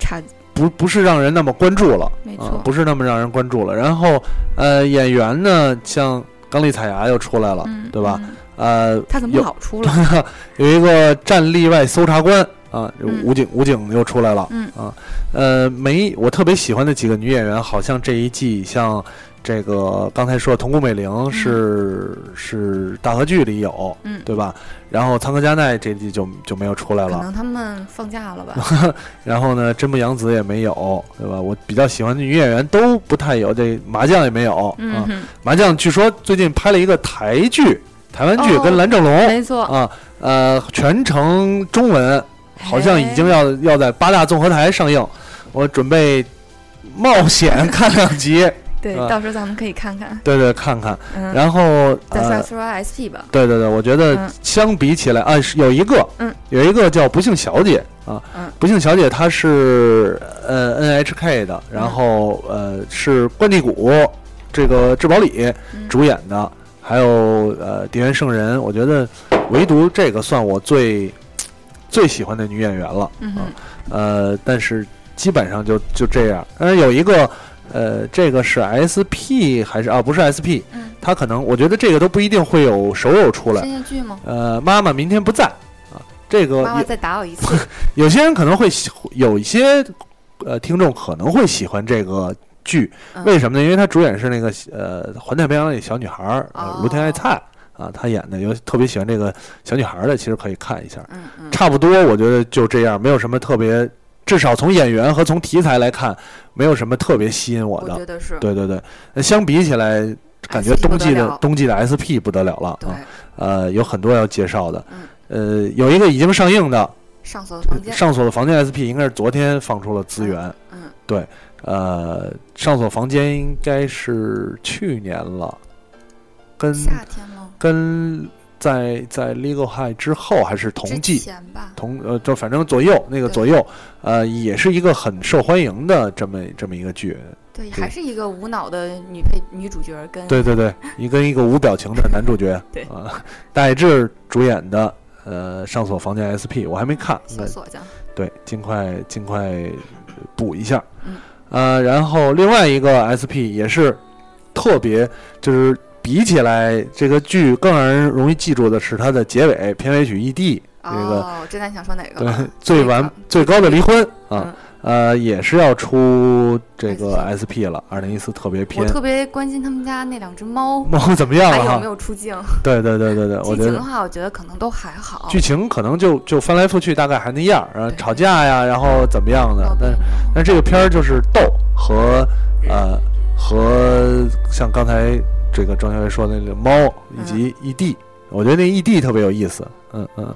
差不不是让人那么关注了，没错，啊不是那么让人关注了。然后呃，演员呢，像刚丽彩芽又出来了，嗯，对吧？嗯呃，他怎么有老出了？*laughs* 有一个战例外搜查官啊，嗯武警武警又出来了，嗯啊，呃，没我特别喜欢的几个女演员，好像这一季像这个刚才说的桐谷美玲是、是大河剧里有，嗯对吧？然后仓科加奈这季就就没有出来了，可能他们放假了吧？*laughs* 然后呢，真木阳子也没有，对吧？我比较喜欢的女演员都不太有，这麻将也没有，啊，嗯哼，麻将据说最近拍了一个台剧，台湾剧哦跟蓝正龙。没错，啊，呃，全程中文，好像已经要要在八大综合台上映，我准备冒险看两集，对，啊到时候咱们可以看看。对对，看看。嗯，然后呃，再说说 SP 吧。对对对，我觉得嗯相比起来啊，有一个，嗯，有一个叫不幸小姐啊，嗯不幸小姐她是呃 NHK 的，然后呃是关帝谷这个质保里嗯主演的，还有呃蝶原圣人，我觉得唯独这个算我最最喜欢的女演员了。嗯哼，呃，但是基本上就就这样。但是有一个，呃，这个是 SP 还是啊？不是 SP，嗯，它可能我觉得这个都不一定会有手友出来。呃，妈妈明天不在啊，这个有妈妈再打我一次。*laughs* 有些人可能会喜，有一些呃听众可能会喜欢这个剧，嗯为什么呢？因为它主演是那个呃《环太平洋》里小女孩儿，呃哦芦田爱菜啊，她演的，有特别喜欢这个小女孩儿的，其实可以看一下。嗯嗯，差不多，我觉得就这样，没有什么特别，至少从演员和从题材来看，没有什么特别吸引我的。我觉得是。对对对，那相比起来，感觉冬季的冬季的 SP 不得了了啊，，呃，有很多要介绍的。嗯呃，有一个已经上映的上锁的房间。上锁的房间 SP，应该是昨天放出了资源。嗯，呃，上锁房间应该是去年了，跟夏天吗？跟在在 Legal High 之后还是同季。同呃，就反正左右那个左右，呃，也是一个很受欢迎的这么这么一个剧。对，对还是一个无脑的女配女主角跟对对对，一跟一个无表情的男主角，*laughs* 对啊，戴志主演的呃《上锁房间 SP》，我还没看，小锁匠。对，尽快尽快补一下。嗯，呃，然后另外一个 SP 也是特别，就是比起来这个剧更让人容易记住的是它的结尾片尾曲 ED 这个。哦，我知道你想说哪个对了。，最完最高的离婚啊，嗯呃，也是要出这个 SP 了，二零一四特别我。特别关心他们家那两只猫 *laughs* 猫怎么样了哈？还有没有出镜。*laughs* 对对对对对，我觉得剧情的话，我觉得可能都还好。剧情可能就就翻来覆去，大概还那样儿，然后吵架呀，然后怎么样的闹。但但这个片儿就是逗和呃和像刚才这个张小伟说的那个猫以及异地我觉得那异地特别有意思。嗯嗯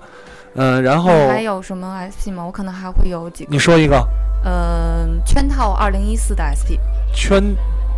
嗯，然后还有什么 SP 吗？我可能还会有几个。你说一个嗯，圈套二零一四的 SP，圈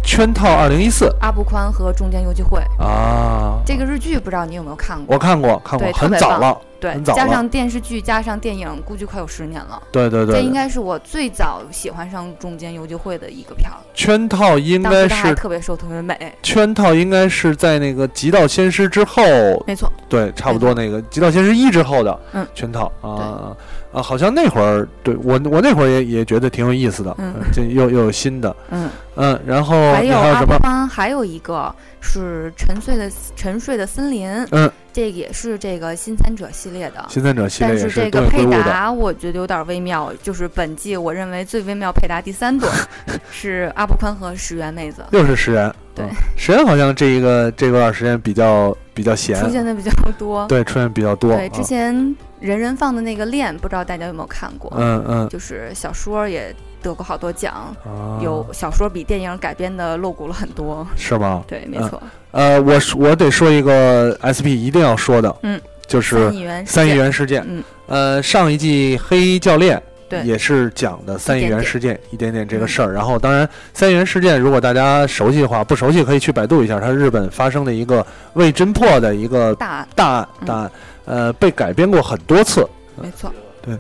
圈套二零一四。阿部宽和中间游击会。啊，这个日剧，不知道你有没有看过？我看过看过，很早了。对很，早了。加上电视剧，加上电影，估计快有十年了。对对对，这应该是我最早喜欢上中间游击会的一个片儿，圈套应该是特别瘦，特别美。圈套应该是在那个《极道先师》之后，没错，对，差不多那个《极道先师一》之后的嗯。圈套啊啊，好像那会儿对我我那会儿也也觉得挺有意思的，嗯这又又有新的，嗯，嗯，然后还有阿你还有什么？部宽，还有一个是沉睡的沉睡的森林，嗯，这个也是这个新参者系列的。新参者系列但是这个配搭，我觉得有点微妙。就是本季我认为最微妙配搭第三对 *laughs* 是阿部宽和石原妹子 *laughs* 又是石原，对嗯，石原好像这一个这段时间比较比较闲出，现的比较多。对，出现比较多，对，之啊前人人放的那个恋，不知道大家有没有看过？嗯嗯，就是小说也得过好多奖，啊有小说比电影改编的露骨了很多。是吗？对，没嗯错。呃，我我得说一个 SP 一定要说的，嗯，就是三亿元事件。嗯，呃，上一季黑教练对也是讲的三亿元事件一点点这个事儿。然后，当然三亿元事件，如果大家熟悉的话，不熟悉可以去百度一下，它日本发生的一个未侦破的一个大案，大案嗯大案，呃，被改编过很多次。没错，对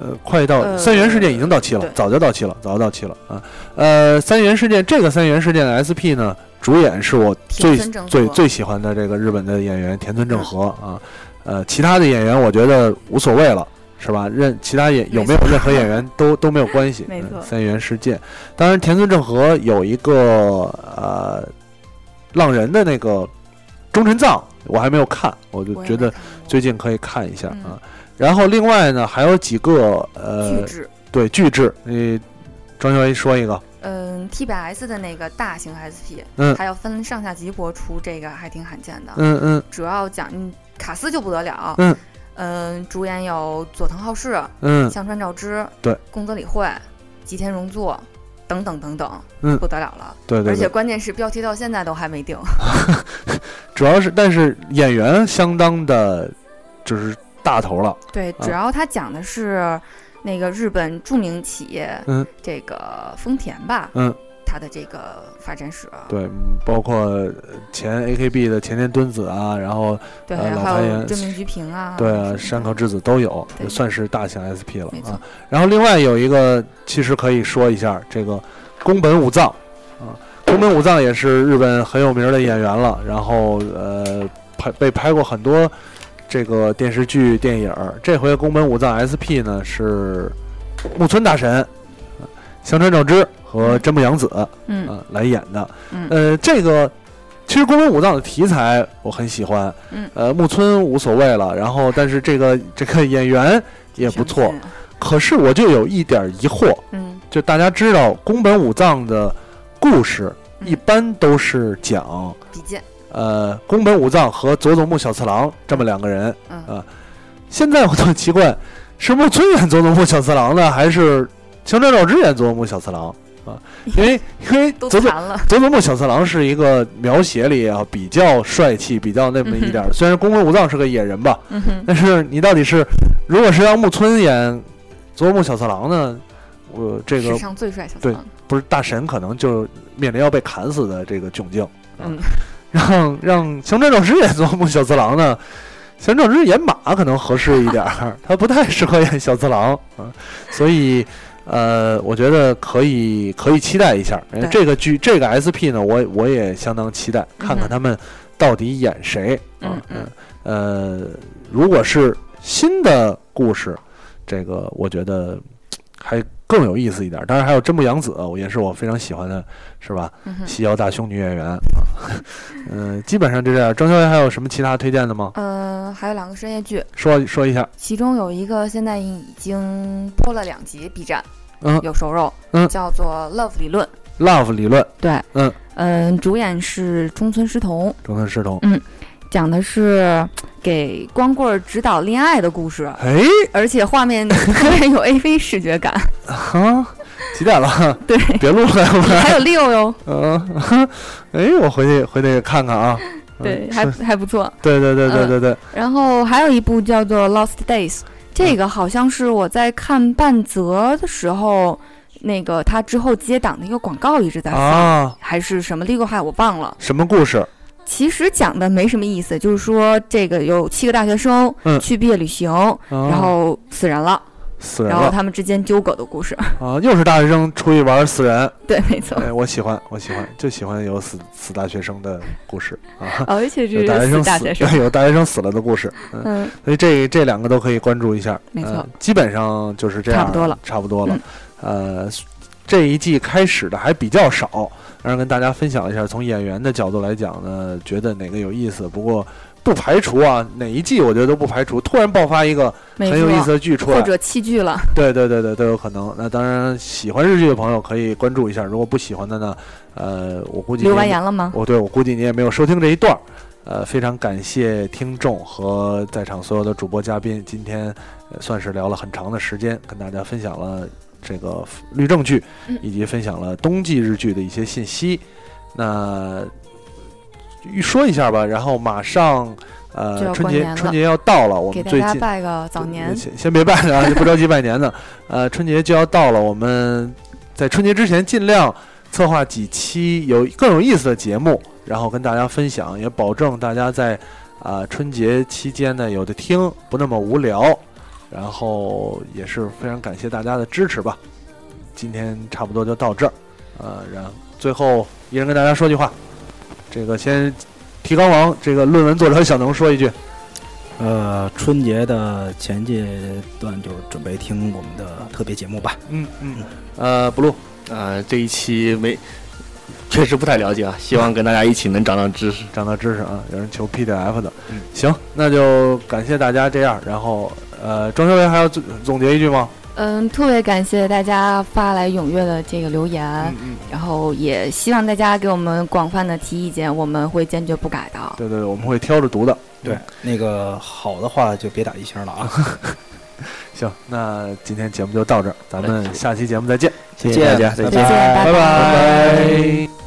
呃，快到呃三元事件已经到期了，早就到期了，早就到期了啊。呃，三元事件这个三元事件的 SP 呢，主演是我最最最喜欢的这个日本的演员田村正和啊。呃，其他的演员我觉得无所谓了。是吧？任其他演有没有任何演员 *laughs* 都都没有关系。没错嗯三元事件，当然田村正和有一个呃浪人的那个忠臣藏，我还没有看，我就觉得最近可以看一下嗯。啊。然后另外呢，还有几个呃对巨制，你庄小一说一个，嗯，TBS 的那个大型 SP，嗯。还要分上下集播出，这个还挺罕见的。嗯嗯。主要讲嗯卡斯就不得了，嗯。嗯，主演有佐藤浩市、嗯。香川照之、对，宫泽理惠、吉田荣作等等等等，嗯不得了了。对对对，而且关键是标题到现在都还没定，*laughs* 主要是但是演员相当的，就是大头了，对，啊主要他讲的是那个日本著名企业，嗯，这个丰田吧，嗯，它的这个发展史，对，嗯包括前 AKB 的前田敦子啊，然后对，还有团员真名菊平啊，对啊山口智子都有，也算是大型 SP 了啊。然后另外有一个，其实可以说一下这个宫本武藏啊，宫本武藏也是日本很有名的演员了，然后呃拍被拍过很多这个电视剧、电影。这回宫本武藏 SP 呢是木村大神、呃香川照之和真木阳子啊、嗯来演的。嗯。呃，这个其实宫本武藏的题材我很喜欢，嗯。呃，木村无所谓了，然后但是这个这个演员也不错，可是我就有一点疑惑，嗯。就大家知道宫本武藏的故事嗯。一般都是讲比剑，呃宫本武藏和佐佐木小次郎这么两个人，嗯啊现在我特奇怪，是木村演佐佐木小次郎呢，还是香川照之演佐佐木小次郎啊？因为因为 *laughs* 都佐佐佐佐木小次郎是一个描写里啊比较帅气，比较那么一点儿。虽然宫本武藏是个野人吧，嗯，但是你到底是如果是让木村演佐佐木小次郎呢？我这个史上最帅小对苍，不是大神，可能就面临要被砍死的这个窘境。嗯，让让香川照之演佐佐木小次郎呢？香川照之演马可能合适一点儿，*laughs* 他不太适合演小次郎啊，所以呃，我觉得可以可以期待一下。这个剧这个 SP 呢，我我也相当期待，看看他们到底演谁啊嗯？嗯呃，如果是新的故事，这个我觉得还更有意思一点。当然还有真木阳子，我也是我非常喜欢的，是吧？嗯哼。细腰大胸女演员啊，嗯、*laughs* 基本上就这样。张小姐还有什么其他推荐的吗？呃，还有两个深夜剧，说说一下。其中有一个现在已经播了两集，B 站嗯有熟肉，嗯叫做 Love 理论，，Love 理论，对，嗯嗯，主演是中村狮童，中村狮童。讲的是 *tsk* 给光棍儿指导恋爱的故事，哎，而且画面 *laughs* 特别有 AV 视觉感，哈，几点了？*laughs* 对，别录了，要不然。还有六哟，嗯，哼 *laughs* 哎，我回去回去看看啊。嗯对，还还不错。对对对对嗯对对，然后还有一部叫做《Lost Days》，这个好像是我在看半泽的时候，那个他之后接档的一个广告一直在放，啊，还是什么 Legal High 我忘了。什么故事？其实讲的没什么意思，就是说这个有七个大学生嗯去毕业旅行，啊然后死人了，死人了然后他们之间纠葛的故事。啊，又是大学生出去玩死人。*laughs* 对，没错，哎，我喜欢，我喜欢，就喜欢有死死大学生的故事啊。而且是大学生死，有大学生死了的故事。嗯，嗯，所以这这两个都可以关注一下。没错呃基本上就是这样，差不多了，差不多了。呃，这一季开始的还比较少，然跟大家分享一下，从演员的角度来讲呢，觉得哪个有意思。不过不排除啊，哪一季我觉得都不排除突然爆发一个很有意思。的剧出来，或者弃剧了，对对对对都有可能。那当然，喜欢日剧的朋友可以关注一下，如果不喜欢的呢，呃，我估计留完言了吗？我对我估计你也没有收听这一段儿，呃，非常感谢听众和在场所有的主播嘉宾，今天、呃、算是聊了很长的时间，跟大家分享了这个律政剧嗯，以及分享了冬季日剧的一些信息。那预说一下吧，然后马上呃，春节春节要到了，我们最近家拜个早年。先先别拜了啊，不着急拜年呢。*laughs* 呃，春节就要到了，我们在春节之前尽量策划几期有更有意思的节目，然后跟大家分享，也保证大家在啊、春节期间呢有的听，不那么无聊。然后也是非常感谢大家的支持吧。今天差不多就到这儿，呃，然后最后一人跟大家说句话，这个先提纲王这个论文作者小能说一句，呃，春节的前阶段就准备听我们的特别节目吧。嗯嗯，呃，blue。呃、这一期没，确实不太了解啊，希望跟大家一起能长长知识。长到知识啊，有人求 PDF 的，嗯行，那就感谢大家这样，然后呃，庄修为还要总总结一句吗？嗯，特别感谢大家发来踊跃的这个留言，嗯，然后也希望大家给我们广泛的提意见，我们会坚决不改的。对对，对我们会挑着读的。对，那个好的话就别打一星了啊。*laughs* 行，那今天节目就到这儿，咱们下期节目再见，谢谢大家，再见。拜拜。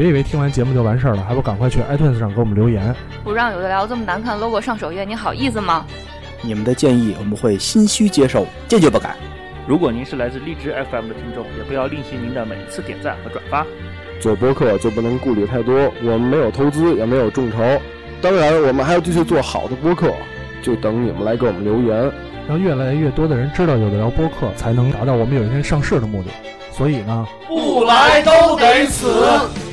别以为听完节目就完事儿了，还不赶快去 iTunes 上给我们留言。不让有的聊这么难看 logo 上首页，你好意思吗？你们的建议我们会心虚接受，坚决不改。如果您是来自荔枝 FM 的听众，也不要吝惜您的每一次点赞和转发。做播客就不能顾虑太多，我们没有投资，也没有众筹。当然，我们还要继续做好的播客，就等你们来给我们留言。让越来越多的人知道有的聊播客，才能达到我们有一天上市的目的。所以呢，不来都得死。